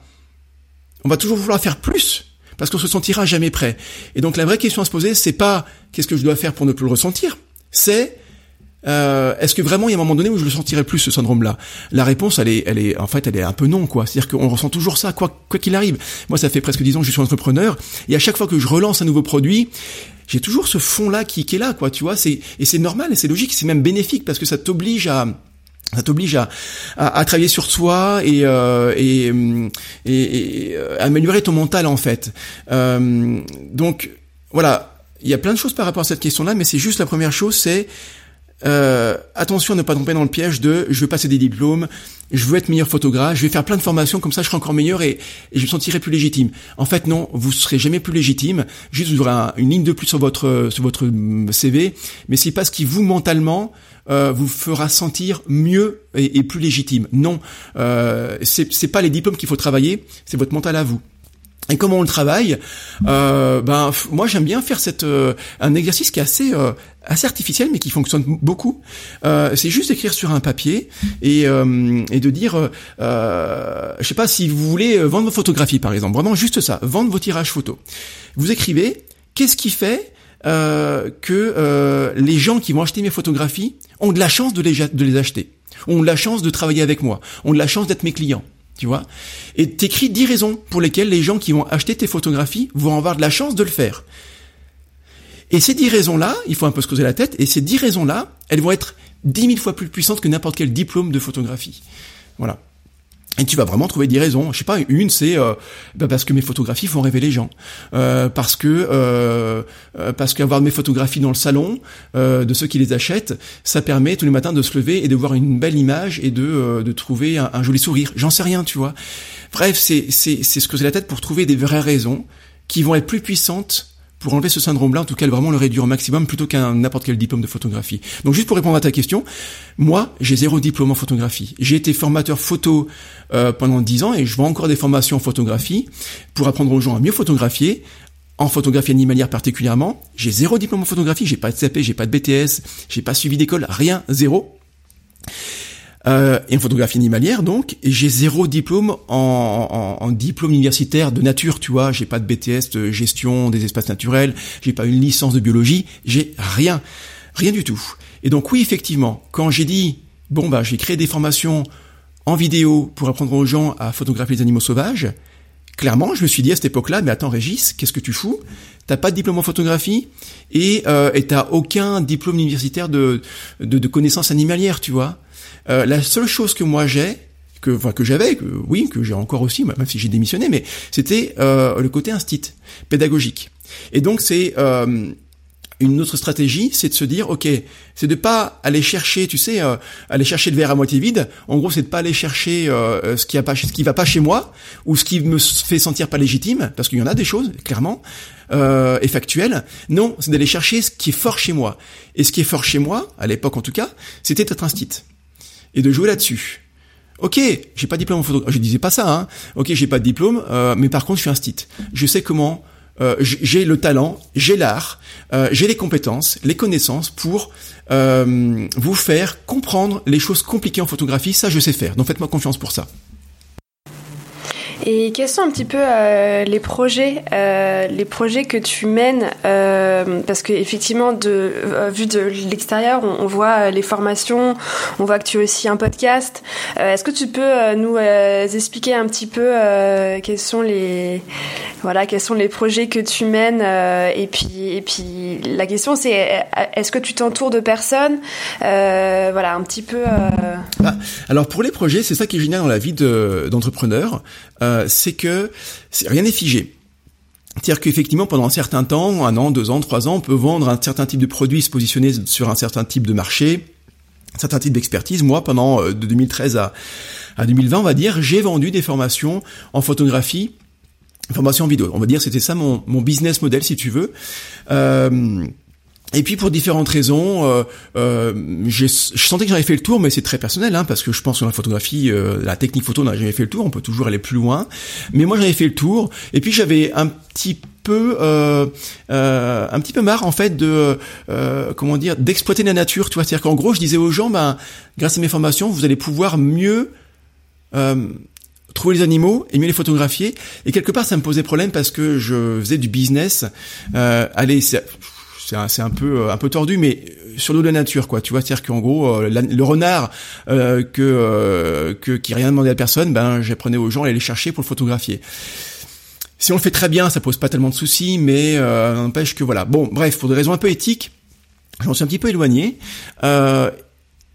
on va toujours vouloir faire plus parce qu'on se sentira jamais prêt. Et donc, la vraie question à se poser, c'est pas qu'est-ce que je dois faire pour ne plus le ressentir, c'est euh, est-ce que vraiment il y a un moment donné où je le sentirai plus ce syndrome-là? La réponse, elle est, elle est, en fait, elle est un peu non, quoi. C'est-à-dire qu'on ressent toujours ça, quoi, quoi qu'il arrive. Moi, ça fait presque dix ans que je suis entrepreneur, et à chaque fois que je relance un nouveau produit, j'ai toujours ce fond-là qui, qui est là, quoi, tu vois. C'est et c'est normal et c'est logique, c'est même bénéfique parce que ça t'oblige à ça t'oblige à, à, travailler sur toi et, euh, et, et, et, euh, améliorer ton mental en fait. Euh, donc voilà, il y a plein de choses par rapport à cette question-là, mais c'est juste la première chose, c'est euh, attention à ne pas tomber dans le piège de je veux passer des diplômes, je veux être meilleur photographe, je vais faire plein de formations comme ça je serai encore meilleur et, je me sentirai plus légitime. En fait non, vous serez jamais plus légitime, juste vous aurez une ligne de plus sur votre sur votre mm, CV, mais c'est pas ce qui vous mentalement euh, vous fera sentir mieux et, plus légitime. Non, euh, c'est pas les diplômes qu'il faut travailler, c'est votre mental à vous. Et comment on le travaille euh, Ben moi j'aime bien faire cette euh, un exercice qui est assez euh, assez artificiel mais qui fonctionne beaucoup. Euh, c'est juste d'écrire sur un papier et euh, et de dire je sais pas si vous voulez vendre vos photographies par exemple vraiment juste ça vendre vos tirages photos. Vous écrivez qu'est-ce qui fait que les gens qui vont acheter mes photographies ont de la chance de les de les acheter, ont de la chance de travailler avec moi, ont de la chance d'être mes clients tu vois? Et t'écris 10 raisons pour lesquelles les gens qui vont acheter tes photographies vont avoir de la chance de le faire. Et ces 10 raisons-là, il faut un peu se creuser la tête, et ces 10 raisons-là, elles vont être 10 000 fois plus puissantes que n'importe quel diplôme de photographie. Voilà. Et tu vas vraiment trouver des raisons. Je sais pas, une c'est euh, bah, parce que mes photographies font rêver les gens, euh, parce que euh, euh parce qu'avoir mes photographies dans le salon euh, de ceux qui les achètent, ça permet tous les matins de se lever et de voir une belle image et de de trouver un, un joli sourire. J'en sais rien, tu vois. Bref, c'est c'est c'est se creuser la tête pour trouver des vraies raisons qui vont être plus puissantes pour enlever ce syndrome-là, en tout cas vraiment le réduire au maximum plutôt qu'un n'importe quel diplôme de photographie. Donc juste pour répondre à ta question, moi j'ai zéro diplôme en photographie. J'ai été formateur photo euh, pendant dix ans et je vends encore des formations en photographie pour apprendre aux gens à mieux photographier, en photographie animalière particulièrement. J'ai zéro diplôme en photographie, j'ai pas de CAP, j'ai pas de BTS, j'ai pas suivi d'école, rien, zéro euh, et en photographie animalière donc, et j'ai zéro diplôme en, en, en, diplôme universitaire de nature, tu vois, j'ai pas de BTS de gestion des espaces naturels, j'ai pas une licence de biologie, j'ai rien, rien du tout. Et donc oui, effectivement, quand j'ai dit, bon bah j'ai créé des formations en vidéo pour apprendre aux gens à photographier les animaux sauvages, clairement, je me suis dit à cette époque-là, mais attends Régis, qu'est-ce que tu fous? T'as pas de diplôme en photographie et euh, t'as aucun diplôme universitaire de, de, de connaissances animalières, tu vois euh, la seule chose que moi j'ai, que, enfin, que j'avais, que, oui, que j'ai encore aussi, même si j'ai démissionné, mais c'était euh, le côté instit, pédagogique. Et donc c'est euh, une autre stratégie, c'est de se dire, ok, c'est de pas aller chercher, tu sais, euh, aller chercher le verre à moitié vide. En gros, c'est de pas aller chercher euh, ce qui a pas, ce qui va pas chez moi ou ce qui me fait sentir pas légitime, parce qu'il y en a des choses, clairement, euh, et factuelles. Non, c'est d'aller chercher ce qui est fort chez moi. Et ce qui est fort chez moi, à l'époque en tout cas, c'était d'être un stit et de jouer là-dessus. Ok, j'ai pas de diplôme en photo. Je disais pas ça. Hein. Ok, j'ai pas de diplôme, mais par contre, je suis un stit. Je sais comment euh, j'ai le talent, j'ai l'art, euh, j'ai les compétences, les connaissances pour euh, vous faire comprendre les choses compliquées en photographie. Ça, je sais faire. Donc faites-moi confiance pour ça. Et quels sont un petit peu euh, les projets, euh, les projets que tu mènes euh, Parce que effectivement, de vu de l'extérieur, on, voit les formations, on voit que tu as aussi un podcast. Est-ce que tu peux nous expliquer un petit peu quels sont les voilà quels sont les projets que tu mènes Et puis et puis la question c'est est-ce que tu t'entoures de personnes Voilà un petit peu. Ah, alors pour les projets, c'est ça qui est génial dans la vie d'entrepreneur. Euh, c'est que rien n'est figé. C'est-à-dire qu'effectivement, pendant un certain temps, un an, deux ans, trois ans, on peut vendre un certain type de produit, se positionner sur un certain type de marché, un certain type d'expertise. Moi, pendant euh, de 2013 à, à 2020, on va dire, j'ai vendu des formations en photographie, formation en vidéo. On va dire, c'était ça mon, mon business model, si tu veux. Euh, et puis pour différentes raisons, euh, euh, je sentais que j'avais fait le tour, mais c'est très personnel, hein, parce que je pense que la photographie, euh, la technique photo, n'a jamais fait le tour. On peut toujours aller plus loin, mais moi j'avais fait le tour. Et puis j'avais un petit peu, euh, euh, un petit peu marre en fait de, comment dire, d'exploiter la nature. Tu vois, c'est-à-dire qu'en gros, je disais aux gens, ben, grâce à mes formations, vous allez pouvoir mieux trouver les animaux et mieux les photographier. Et quelque part, ça me posait problème parce que je faisais du business. Euh, allez, c'est un, peu euh, un peu tordu, mais euh, sur l'eau de la nature, quoi. Tu vois, c'est-à-dire qu'en gros, euh, le renard que, qui rien demandé à personne, ben j'apprenais aux gens à aller les chercher pour le photographier. Si on le fait très bien, ça pose pas tellement de soucis, mais n'empêche que voilà. Bon, bref, pour des raisons un peu éthiques, j'en suis un petit peu éloigné.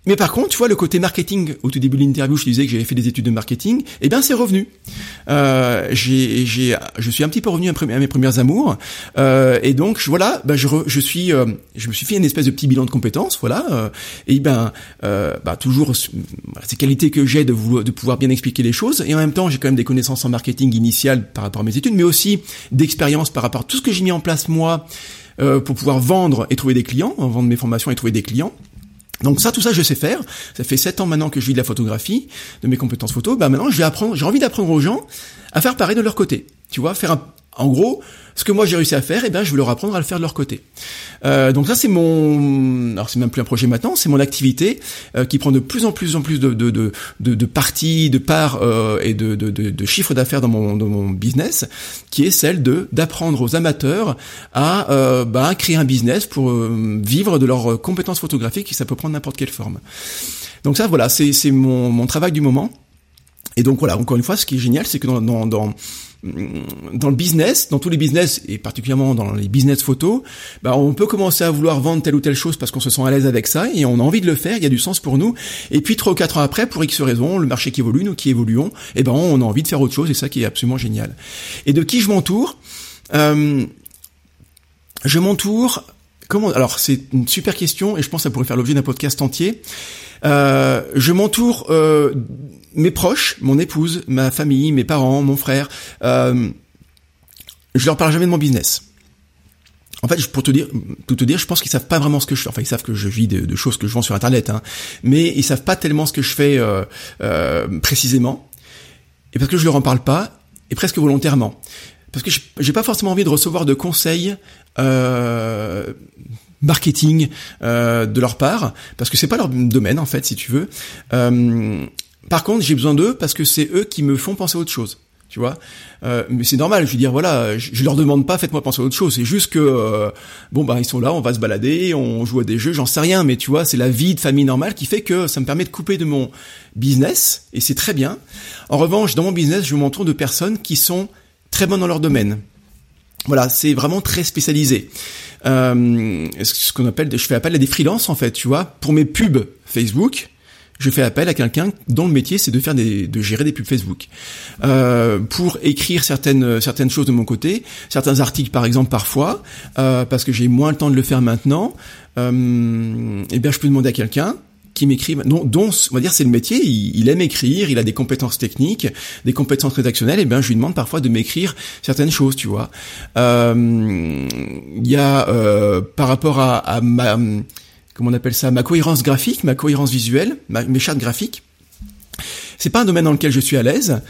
Mais par contre, tu vois, le côté marketing, au tout début de l'interview, je disais que j'avais fait des études de marketing, eh bien, c'est revenu. Euh, j'ai, j'ai, je suis un petit peu revenu à mes premières amours, euh, et donc voilà, ben je, je suis, euh, je me suis fait une espèce de petit bilan de compétences, voilà, euh, et ben, euh, bah, toujours ces qualités que j'ai de, de pouvoir bien expliquer les choses, et en même temps, j'ai quand même des connaissances en marketing initial par rapport à mes études, mais aussi d'expérience par rapport à tout ce que j'ai mis en place moi pour pouvoir vendre et trouver des clients, vendre mes formations et trouver des clients. Donc ça, tout ça, je sais faire. Ça fait sept ans maintenant que je vis de la photographie, de mes compétences photo. Bah maintenant, je vais apprendre. J'ai envie d'apprendre aux gens à faire pareil de leur côté. Tu vois, faire un, en gros, ce que moi j'ai réussi à faire, eh ben, je veux leur apprendre à le faire de leur côté. Euh, donc ça, c'est mon, alors c'est même plus un projet maintenant, c'est mon activité euh, qui prend de plus en plus en plus de de de de, de parties, de parts euh, et de de, de, d'affaires dans mon dans mon business, qui est celle de d'apprendre aux amateurs à euh, bah, créer un business pour euh, vivre de leurs compétences photographiques, et ça peut prendre n'importe quelle forme. Donc ça, voilà, c'est c'est mon mon travail du moment. Et donc voilà, encore une fois, ce qui est génial, c'est que dans, dans, dans dans le business, dans tous les business et particulièrement dans les business photos, bah on peut commencer à vouloir vendre telle ou telle chose parce qu'on se sent à l'aise avec ça et on a envie de le faire, il y a du sens pour nous. Et puis trois ou quatre ans après, pour X raisons, le marché qui évolue, nous qui évoluons, et eh ben on a envie de faire autre chose et ça qui est absolument génial. Et de qui je m'entoure? Euh, Je m'entoure. Comment Alors c'est une super question et je pense que ça pourrait faire l'objet d'un podcast entier. Euh, je m'entoure euh, mes proches, mon épouse, ma famille, mes parents, mon frère. Euh, je leur parle jamais de mon business. En fait, pour te dire, tout te dire, je pense qu'ils savent pas vraiment ce que je fais. Enfin, ils savent que je vis de, choses que je vends sur Internet, hein, mais ils savent pas tellement ce que je fais euh, euh, précisément. Et parce que je leur en parle pas, et presque volontairement, parce que j'ai pas forcément envie de recevoir de conseils euh, marketing euh, de leur part, parce que c'est pas leur domaine en fait, si tu veux. Par contre, j'ai besoin d'eux parce que c'est eux qui me font penser à autre chose. Tu vois, euh, mais c'est normal. Je veux dire, voilà, je, leur demande pas, faites-moi penser à autre chose. C'est juste que euh, bon, bah ils sont là, on va se balader, on joue à des jeux, j'en sais rien. Mais tu vois, c'est la vie de famille normale qui fait que ça me permet de couper de mon business et c'est très bien. En revanche, dans mon business, je m'entoure de personnes qui sont très bonnes dans leur domaine. Voilà, c'est vraiment très spécialisé. Euh, ce qu'on appelle, je fais appel à des freelances en fait, tu vois, pour mes pubs Facebook je fais appel à quelqu'un dont le métier c'est de faire des, de gérer des pubs Facebook, euh, pour écrire certaines certaines choses de mon côté, certains articles par exemple parfois, euh, parce que j'ai moins le temps de le faire maintenant. Euh, eh bien, je peux demander à quelqu'un qui m'écrit, dont, dont, on va dire c'est le métier, il, aime écrire, il a des compétences techniques, des compétences rédactionnelles, et bien je lui demande parfois de m'écrire certaines choses, tu vois. Euh, il y a euh, par rapport à, à ma comment on appelle ça, ma cohérence graphique, ma cohérence visuelle, mes chartes graphiques. C'est pas un domaine dans lequel je suis à l'aise.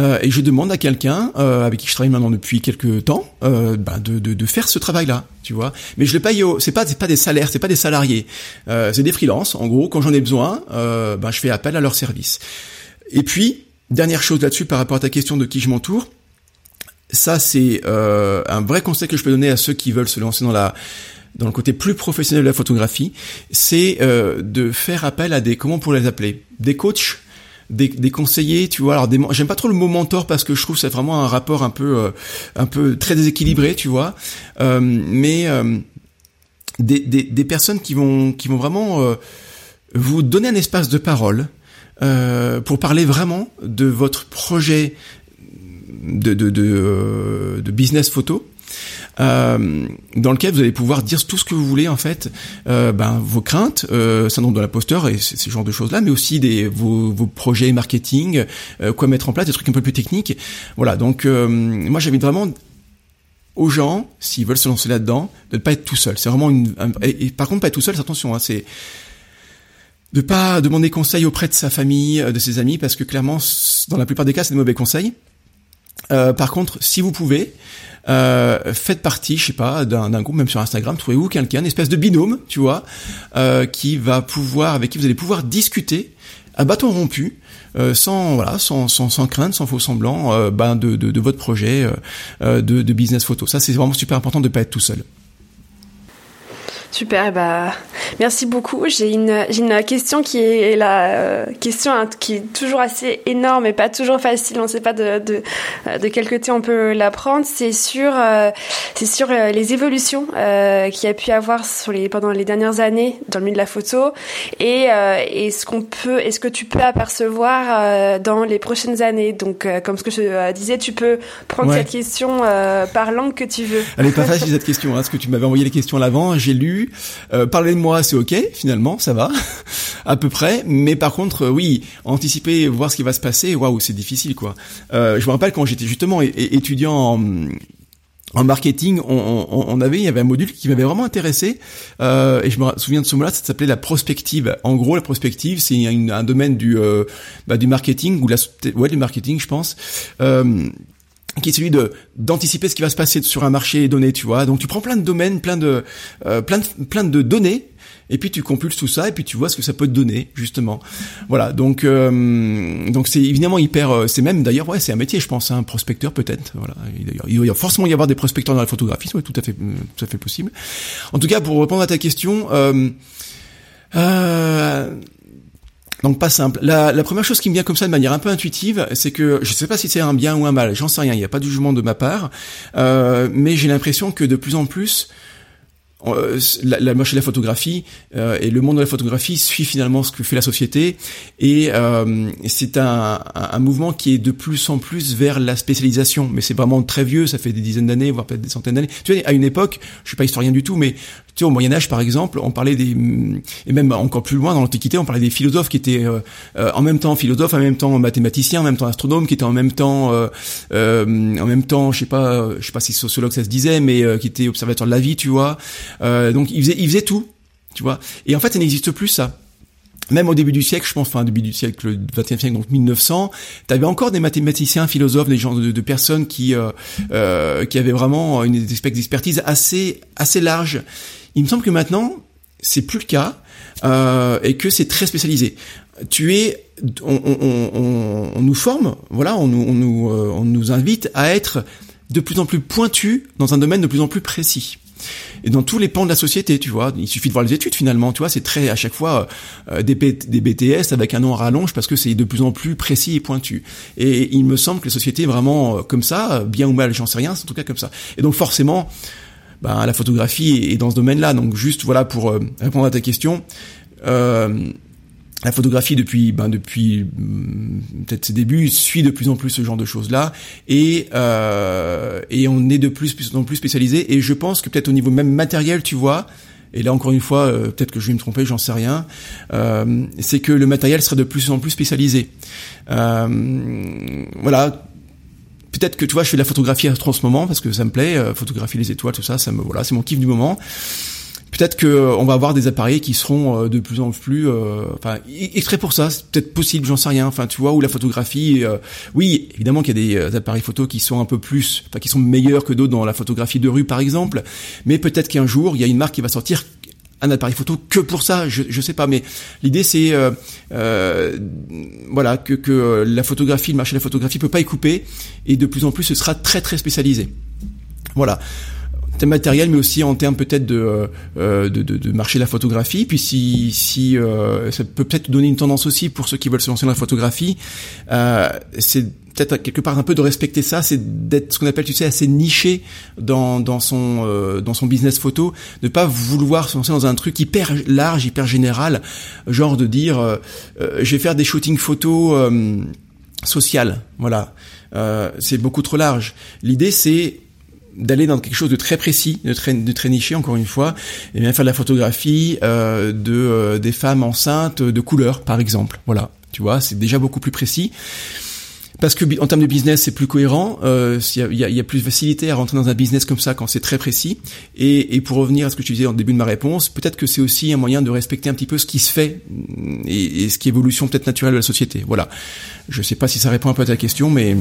Euh, et je demande à quelqu'un euh, avec qui je travaille maintenant depuis quelques temps euh, ben de, de, de, faire ce travail-là, tu vois. Mais je le paye au, c'est pas c'est pas des salaires, c'est pas des salariés, euh, c'est des freelances. En gros, quand j'en ai besoin, euh, ben je fais appel à leur service. Et puis dernière chose là-dessus par rapport à ta question de qui je m'entoure, ça c'est un vrai conseil que je peux donner à ceux qui veulent se lancer dans la dans le côté plus professionnel de la photographie, c'est euh, de faire appel à des comment pour les appeler, des coachs, des, des conseillers, tu vois. Alors j'aime pas trop le mot mentor parce que je trouve c'est vraiment un rapport un peu euh, un peu très déséquilibré, tu vois. Euh, mais euh, des, des, des, personnes qui vont qui vont vraiment vous donner un espace de parole pour parler vraiment de votre projet de, de, de, de business photo euh, dans lequel vous allez pouvoir dire tout ce que vous voulez en fait, euh, ben, vos craintes, euh, syndrome de l'imposteur et ce genre de choses-là, mais aussi des, vos, vos projets marketing, euh, quoi mettre en place, des trucs un peu plus techniques. Voilà, donc euh, moi j'invite vraiment aux gens, s'ils veulent se lancer là-dedans, de ne pas être tout seul. C'est vraiment une... et, par contre, pas être tout seul, attention, hein, c'est de pas demander conseil auprès de sa famille, de ses amis, parce que clairement, dans la plupart des cas, c'est des mauvais conseils. Euh, par contre, si vous pouvez, euh, faites partie, je sais pas, d'un groupe, même sur Instagram, trouvez-vous quelqu'un, une espèce de binôme, tu vois, euh, qui va pouvoir, avec qui vous allez pouvoir discuter à bâton rompu, euh, sans voilà, sans, sans, sans crainte, sans faux semblant, ben de, de, votre projet de, de business photo. Ça, c'est vraiment super important de pas être tout seul. Super, bah merci beaucoup. J'ai une une question qui est la euh, question hein, qui est toujours assez énorme et pas toujours facile. On ne sait pas de de, euh, de quel côté on peut la prendre. C'est sur euh, c'est sur les évolutions euh, qu'il y a pu avoir sur les pendant les dernières années dans le milieu de la photo et et ce qu'on peut est-ce que tu peux apercevoir dans les prochaines années? Donc comme ce que je disais, tu peux prendre cette question par langue que tu veux. Elle est pas facile cette question. Hein, parce que tu m'avais envoyé les questions à l'avant, j'ai lu euh, parler de moi, c'est ok, finalement, ça va, (laughs) à peu près. Mais par contre, euh, oui, anticiper, voir ce qui va se passer, waouh, c'est difficile, quoi. Euh, je me rappelle quand j'étais justement étudiant en marketing, on, avait, il y avait un module qui m'avait vraiment intéressé, euh, et je me souviens de ce mot-là, ça s'appelait la prospective. En gros, la prospective, c'est un, domaine du, bah, du marketing ou la, ouais, du marketing, je pense. Qui est celui de d'anticiper ce qui va se passer sur un marché donné, tu vois. Donc tu prends plein de domaines, plein de plein de plein de données et puis tu compulses tout ça et puis tu vois ce que ça peut te donner justement. Voilà, donc euh, donc c'est évidemment hyper euh, c'est même d'ailleurs ouais, c'est un métier je pense un prospecteur peut-être voilà. Il doit forcément y avoir des prospecteurs dans la photographie, c'est tout à fait tout à fait possible. En tout cas, pour répondre à ta question euh, euh, donc pas simple. La, première chose qui me vient comme ça de manière un peu intuitive, c'est que je sais pas si c'est un bien ou un mal, j'en sais rien, il n'y a pas de jugement de ma part, euh, mais j'ai l'impression que de plus en plus, euh, la, la marché de la photographie euh, et le monde de la photographie suit finalement ce que fait la société et euh, c'est un, un, mouvement qui est de plus en plus vers la spécialisation. Mais c'est vraiment très vieux ça fait des dizaines d'années voire peut-être des centaines d'années. Tu vois à une époque je suis pas historien du tout mais tu sais, au Moyen Âge, par exemple, on parlait des et même encore plus loin dans l'Antiquité, on parlait des philosophes qui étaient euh, en même temps philosophes, en même temps mathématiciens, en même temps astronomes, qui étaient en même temps, euh, en même temps, je sais pas, je sais pas si sociologue ça se disait, mais qui étaient observateurs de la vie, tu vois. Euh, donc il faisait, il faisait tout, tu vois. Et en fait, ça n'existe plus ça. Même au début du siècle, je pense, enfin, début du siècle, 20e siècle, donc 1900, avais encore des mathématiciens, philosophes, des gens de, de personnes qui euh, euh, qui avaient vraiment une expertise assez assez large. Il me semble que maintenant, c'est plus le cas euh, et que c'est très spécialisé. Tu es, on, on, on, on nous forme, voilà, on nous nous, euh, on nous invite à être de plus en plus pointu dans un domaine de plus en plus précis et dans tous les pans de la société, tu vois. Il suffit de voir les études finalement, tu vois, c'est très à chaque fois euh, des, des, BTS avec un nom à rallonge parce que c'est de plus en plus précis et pointu. Et il me semble que les sociétés vraiment euh, comme ça, bien ou mal, j'en sais rien, c'est en tout cas comme ça. Et donc forcément, ben, la photographie est dans ce domaine-là. Donc juste voilà pour euh, répondre à ta question. Euh, la photographie depuis ben depuis mm, peut-être ses débuts suit de plus en plus ce genre de choses là et euh, et on est de plus, en plus spécialisé et je pense que peut-être au niveau même matériel tu vois et là encore une fois euh, peut-être que je vais me tromper j'en sais rien euh, c'est que le matériel serait de plus en plus spécialisé euh, voilà peut-être que tu vois je fais de la photographie en ce moment parce que ça me plaît euh, photographier les étoiles tout ça ça me voilà c'est mon kiff du moment. Peut-être que euh, on va avoir des appareils qui seront euh, de plus en plus euh, enfin extraits pour ça c'est peut-être possible j'en sais rien. Enfin tu vois où la photographie oui évidemment qu'il y a des appareils photo qui sont un peu plus enfin qui sont meilleurs que d'autres dans la photographie de rue par exemple. Mais peut-être qu'un jour il y a une marque qui va sortir un appareil photo que pour ça, je je sais pas, mais l'idée c'est euh, euh, voilà que que la photographie, le marché de la photographie peut pas y couper et de plus en plus ce sera très très spécialisé. Voilà termes matériel, mais aussi en termes peut-être de, euh, de, de, de, marché de la photographie. Puis si, si euh, ça peut peut-être donner une tendance aussi pour ceux qui veulent se lancer dans la photographie, euh, c'est peut-être quelque part un peu de respecter ça, c'est d'être ce qu'on appelle, tu sais, assez niché dans, dans son euh, dans son business photo, ne pas vouloir se lancer dans un truc hyper large, hyper général, genre de dire, euh, euh, je vais faire des shootings photos sociales, voilà. c'est beaucoup trop large. L'idée c'est d'aller dans quelque chose de très précis, de très, de très niché encore une fois, et bien faire de la photographie euh, de euh, des femmes enceintes de couleur par exemple. Voilà, tu vois, c'est déjà beaucoup plus précis. Parce que en termes de business, c'est plus cohérent. Euh, il, y a, il y a plus de facilité à rentrer dans un business comme ça quand c'est très précis. Et, et, pour revenir à ce que tu disais au début de ma réponse, peut-être que c'est aussi un moyen de respecter un petit peu ce qui se fait et, et ce qui est évolution peut-être naturelle de la société. Voilà. Je sais pas si ça répond un peu à ta question, mais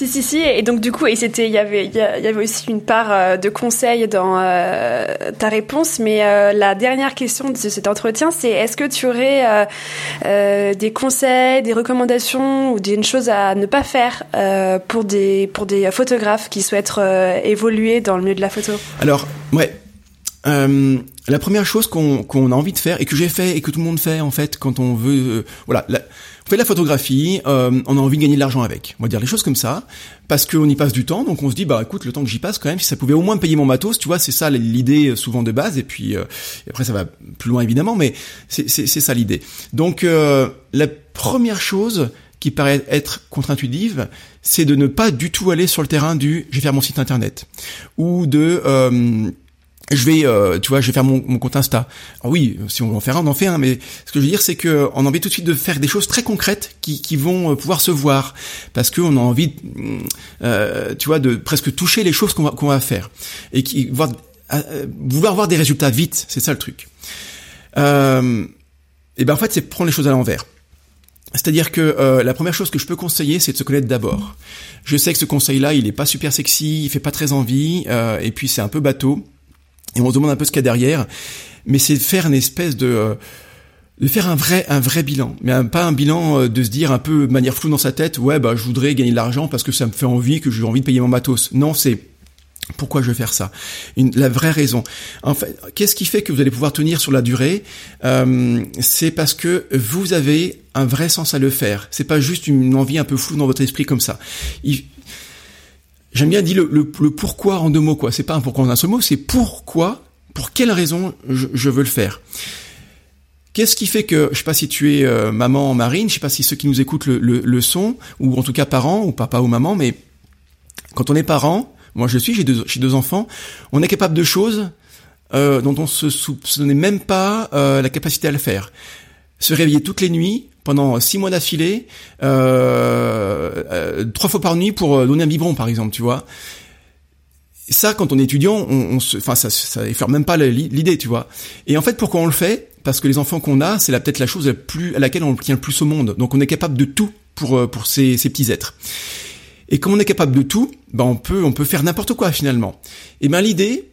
si, si, si. Et donc, du coup, c'était, il y avait, y avait aussi une part euh, de conseil dans euh, ta réponse. Mais euh, la dernière question de cet entretien, c'est est-ce que tu aurais des conseils, des recommandations ou des choses à ne pas faire pour des pour des photographes qui souhaitent évoluer dans le milieu de la photo? Alors, ouais. la première chose qu'on a envie de faire et que j'ai fait et que tout le monde fait en fait quand on veut, voilà. Fait de la photographie, euh, on a envie de gagner de l'argent avec. On va dire les choses comme ça, parce qu'on y passe du temps, donc on se dit bah écoute le temps que j'y passe quand même, si ça pouvait au moins payer mon matos, tu vois, c'est ça l'idée euh, souvent de base, et puis euh, après ça va plus loin évidemment, mais c'est ça l'idée. Donc euh, la première chose qui paraît être contre-intuitive, c'est de ne pas du tout aller sur le terrain du je vais faire mon site internet ou de euh, je vais, euh, tu vois, je vais faire mon, mon compte Insta. Alors oui, si on en fait un, on en fait un. Mais ce que je veux dire, c'est que on a envie tout de suite de faire des choses très concrètes qui, qui vont euh, pouvoir se voir, parce qu'on a envie, euh, tu vois, de presque toucher les choses qu'on va, qu'on va faire et qui voir, euh, vouloir voir des résultats vite. C'est ça le truc. Euh, et ben en fait, c'est prendre les choses à l'envers. C'est-à-dire que euh, la première chose que je peux conseiller, c'est de se connaître d'abord. Je sais que ce conseil-là, il est pas super sexy, il fait pas très envie, euh, et puis c'est un peu bateau et on se demande un peu ce qu'il y a derrière, mais c'est de faire une espèce de euh, de faire un vrai un vrai bilan, mais pas un bilan euh, de se dire un peu de manière floue dans sa tête, ouais bah je voudrais gagner de l'argent parce que ça me fait envie, que j'ai envie de payer mon matos. Non, c'est pourquoi je vais faire ça Une, La vraie raison. En fait, qu'est-ce qui fait que vous allez pouvoir tenir sur la durée euh, C'est parce que vous avez un vrai sens à le faire. C'est pas juste une envie un peu floue dans votre esprit comme ça. J'aime bien dire le, le, le, pourquoi en deux mots, quoi. C'est pas un pourquoi en un seul mot, c'est pourquoi, pour quelle raison je, je veux le faire. Qu'est-ce qui fait que, je sais pas si tu es euh, maman marine, je sais pas si ceux qui nous écoutent le, le, le sont, ou en tout cas parents, ou papa ou maman, mais quand on est parent, moi je suis, j'ai deux, deux enfants, on est capable de choses euh, dont on se soupçonnait même pas euh, la capacité à le faire. Se réveiller toutes les nuits, pendant six mois d'affilée, euh, euh, trois fois par nuit pour euh, donner un biberon, par exemple, tu vois. Ça, quand on est étudiant, on, se, enfin, ça, ça effleure même pas l'idée, tu vois. Et en fait, pourquoi on le fait? Parce que les enfants qu'on a, c'est peut-être la chose la plus, à laquelle on tient le plus au monde. Donc, on est capable de tout pour pour ces, ces petits êtres. Et comme on est capable de tout, ben on peut on peut faire n'importe quoi finalement. Et ben l'idée,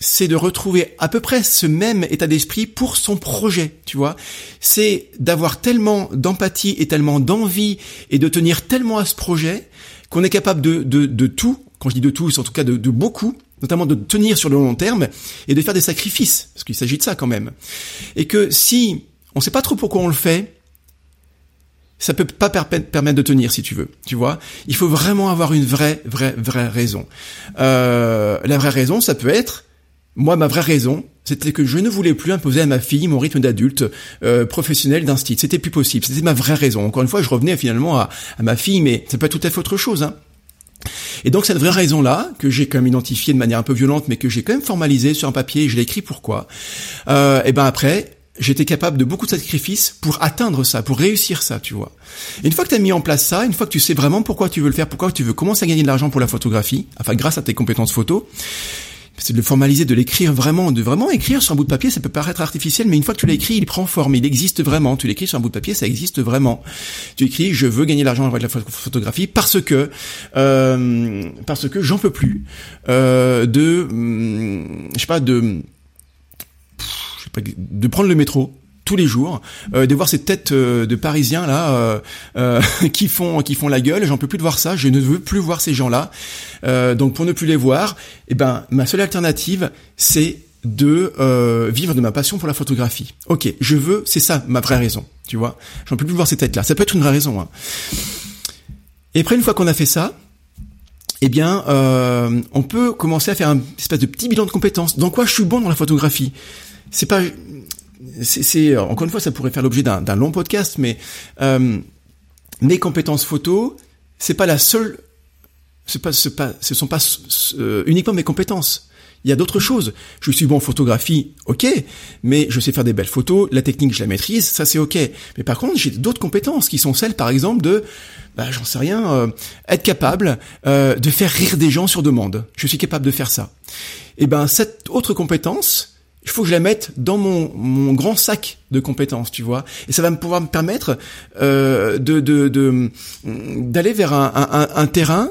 c'est de retrouver à peu près ce même état d'esprit pour son projet, tu vois. C'est d'avoir tellement d'empathie et tellement d'envie et de tenir tellement à ce projet qu'on est capable de, de, de, tout, quand je dis de tout, c'est en tout cas de, de beaucoup, notamment de tenir sur le long terme et de faire des sacrifices, parce qu'il s'agit de ça quand même. Et que si on sait pas trop pourquoi on le fait, ça peut pas permettre de tenir si tu veux, tu vois. Il faut vraiment avoir une vraie, vraie, vraie raison. Euh, la vraie raison, ça peut être moi, ma vraie raison, C'était que je ne voulais plus imposer à ma fille mon rythme d'adulte euh, professionnel d'un style. C'était plus possible. C'était ma vraie raison. Encore une fois, je revenais finalement à, à ma fille, mais c'est pas tout à fait autre chose. Hein. Et donc cette vraie raison-là, que j'ai quand même identifiée de manière un peu violente, mais que j'ai quand même formalisée sur un papier, et je l'ai écrit pourquoi, euh, et ben après, j'étais capable de beaucoup de sacrifices pour atteindre ça, pour réussir ça, tu vois. Et une fois que tu as mis en place ça, une fois que tu sais vraiment pourquoi tu veux le faire, pourquoi tu veux commencer à gagner de l'argent pour la photographie, enfin grâce à tes compétences photo, c'est de le formaliser, de l'écrire vraiment, de vraiment écrire sur un bout de papier, ça peut paraître artificiel, mais une fois que tu l'as écrit, il prend forme, il existe vraiment. Tu l'écris sur un bout de papier, ça existe vraiment. Tu écris, je veux gagner l'argent avec la photographie parce que, euh, parce que j'en peux plus euh, de, hum, je sais pas, de, de prendre le métro tous les jours, euh, de voir ces têtes euh, de Parisiens là euh, euh (laughs) qui font qui font la gueule. J'en peux plus de voir ça. Je ne veux plus voir ces gens-là. donc pour ne plus les voir, eh ben ma seule alternative c'est de vivre de ma passion pour la photographie. Ok, je veux, c'est ça ma vraie raison. Tu vois, j'en peux plus voir ces têtes-là. Ça peut être une vraie raison. Hein. Et après une fois qu'on a fait ça, eh bien, euh, on peut commencer à faire un espèce de petit bilan de compétences. Dans quoi je suis bon dans la photographie? C'est pas c'est encore une fois, ça pourrait faire l'objet d'un long podcast, mais euh, mes compétences photo, c'est pas la seule, c'est pas, pas, ce sont pas euh, uniquement mes compétences. Il y a d'autres choses. Je suis bon en photographie, ok, mais je sais faire des belles photos, la technique je la maîtrise, ça c'est ok. Mais par contre, j'ai d'autres compétences qui sont celles, par exemple, de, bah, j'en sais rien, euh, être capable euh, de faire rire des gens sur demande. Je suis capable de faire ça. Et ben cette autre compétence, il faut que je la mette dans mon, mon grand sac de compétences, tu vois. Et ça va me pouvoir me permettre euh, de d'aller vers un, un, un terrain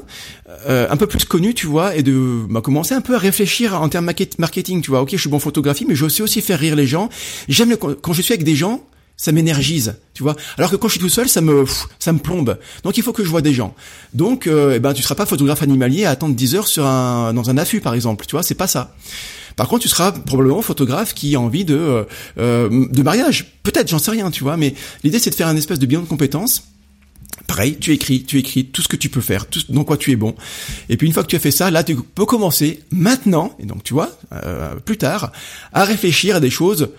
euh, un peu plus connu, tu vois, et de bah, commencer un peu à réfléchir en termes marketing, tu vois. Ok, je suis bon en photographie, mais je sais aussi faire rire les gens. J'aime quand je suis avec des gens, ça m'énergise, tu vois. Alors que quand je suis tout seul, ça me ça me plombe. Donc il faut que je vois des gens. Donc euh, eh ben tu seras pas photographe animalier à attendre 10 heures sur un dans un affût par exemple, tu vois, c'est pas ça. Par contre, tu seras probablement photographe qui a envie de euh, euh, de mariage. Peut-être, j'en sais rien, tu vois. Mais l'idée, c'est de faire un espèce de bilan de compétences. Pareil, tu écris, tu écris tout ce que tu peux faire, tout dans quoi tu es bon. Et puis une fois que tu as fait ça, là, tu peux commencer maintenant, et donc tu vois, euh, plus tard, à réfléchir à des choses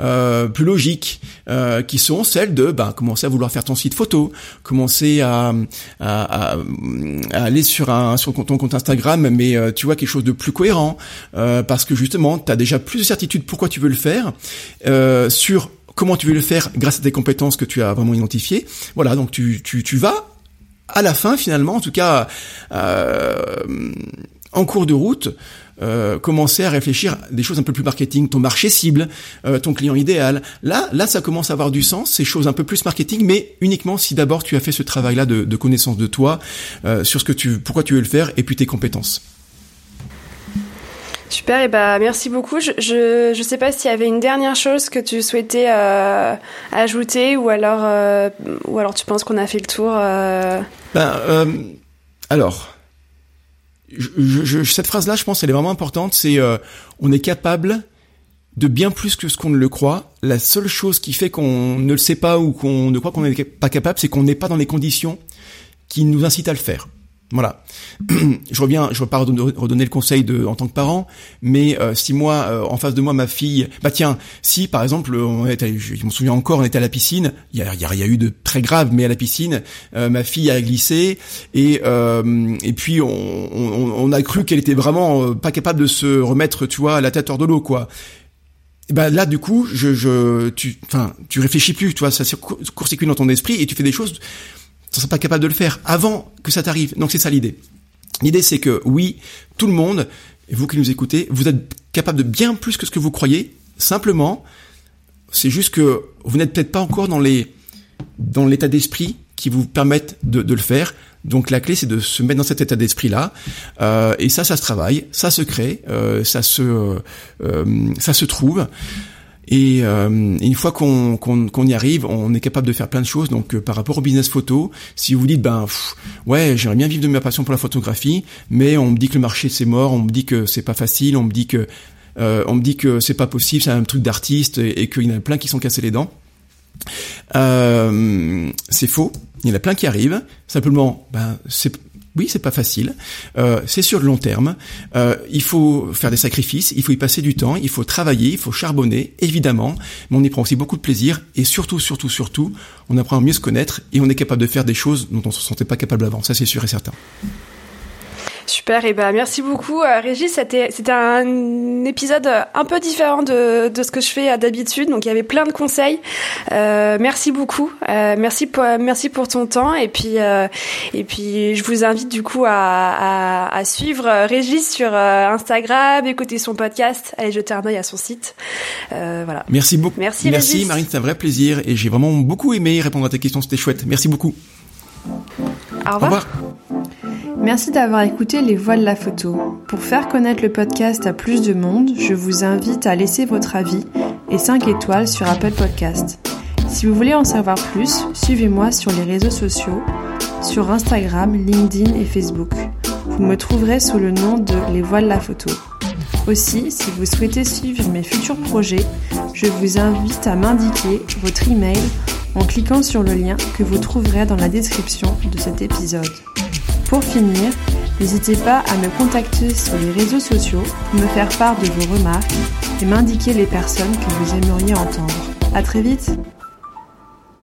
euh, plus logiques, euh, qui sont celles de ben, commencer à vouloir faire ton site photo, commencer à, à, à, aller sur un sur ton compte Instagram, mais euh, tu vois quelque chose de plus cohérent, euh, parce que justement, tu as déjà plus de certitude pourquoi tu veux le faire, sur comment tu veux le faire grâce à tes compétences que tu as vraiment identifiées. Voilà, donc tu, tu, tu vas à la fin finalement, en tout cas en cours de route, euh, commencer à réfléchir à des choses un peu plus marketing, ton marché cible, euh, ton client idéal. Là, là, ça commence à avoir du sens, ces choses un peu plus marketing, mais uniquement si d'abord tu as fait ce travail-là de, de, connaissance de toi, euh, sur ce que tu, pourquoi tu veux le faire, et puis tes compétences. Super, et bah merci beaucoup. Je, je, je sais pas s'il y avait une dernière chose que tu souhaitais euh, ajouter ou alors euh, ou alors tu penses qu'on a fait le tour. Euh... Ben, alors, je, cette phrase-là, je pense, elle est vraiment importante. C'est euh, on est capable de bien plus que ce qu'on ne le croit. La seule chose qui fait qu'on ne le sait pas ou qu'on ne croit qu'on n'est pas capable, c'est qu'on n'est pas dans les conditions qui nous incitent à le faire. Voilà. (clears throat) je reviens, je veux pas redonner le conseil de, en tant que parent, mais euh, si moi, euh, en face de moi, ma fille, bah tiens, si par exemple, on était, je, me souviens encore, on était à la piscine, il y a, y a, eu de très grave, mais à la piscine, euh, ma fille a glissé et et puis on, on, on a cru qu'elle était vraiment pas capable de se remettre, tu vois, la tête hors de l'eau, quoi. Ben là, du coup, je, je, tu, tu réfléchis plus, tu vois, ça court-circuit dans ton esprit et tu fais des choses ne seras pas capable de le faire avant que ça t'arrive. Donc c'est ça l'idée. L'idée c'est que oui, tout le monde, vous qui nous écoutez, vous êtes capable de bien plus que ce que vous croyez. Simplement, c'est juste que vous n'êtes peut-être pas encore dans les dans l'état d'esprit qui vous permettent de, de, le faire. Donc la clé c'est de se mettre dans cet état d'esprit là. Euh, et ça, ça se travaille, ça se crée, euh, ça se euh, ça se trouve. Et euh, une fois qu'on qu'on y arrive, on est capable de faire plein de choses. Donc euh, par rapport au business photo, si vous dites ben ouais j'aimerais bien vivre de ma passion pour la photographie, mais on me dit que le marché c'est mort, on me dit que c'est pas facile, on me dit que euh, on me dit que c'est pas possible, c'est un truc d'artiste et, qu'il y en a plein qui sont cassés les dents. c'est faux. Il y en a plein qui arrivent. Simplement, ben c'est Oui, c'est pas facile. Euh, c'est sur le long terme. Euh, il faut faire des sacrifices, il faut y passer du temps, il faut travailler, il faut charbonner, évidemment. Mais on y prend aussi beaucoup de plaisir et surtout, surtout, surtout, on apprend à mieux se connaître et on est capable de faire des choses dont on se sentait pas capable avant. Ça, c'est sûr et certain. Super, et ben merci beaucoup euh, Régis, c'était un épisode un peu différent de, de ce que je fais euh, d'habitude, donc il y avait plein de conseils. Euh, merci beaucoup, euh, merci pour merci pour ton temps et puis euh, et puis je vous invite du coup à, à, à suivre Régis sur Instagram, écouter son podcast, aller jeter un œil à son site. voilà. Merci beaucoup. Merci, merci Marine, c'est un vrai plaisir et j'ai vraiment beaucoup aimé répondre à tes questions, c'était chouette. Merci beaucoup. Au revoir. Au revoir. Merci d'avoir écouté Les Voix de la photo. Pour faire connaître le podcast à plus de monde, je vous invite à laisser votre avis et 5 étoiles sur Apple Podcast. Si vous voulez en savoir plus, suivez-moi sur les réseaux sociaux, sur Instagram, LinkedIn et Facebook. Vous me trouverez sous le nom de Les Voix de la photo. Aussi, si vous souhaitez suivre mes futurs projets, je vous invite à m'indiquer votre email en cliquant sur le lien que vous trouverez dans la description de cet épisode. Pour finir, n'hésitez pas à me contacter sur les réseaux sociaux pour me faire part de vos remarques et m'indiquer les personnes que vous aimeriez entendre. À très vite!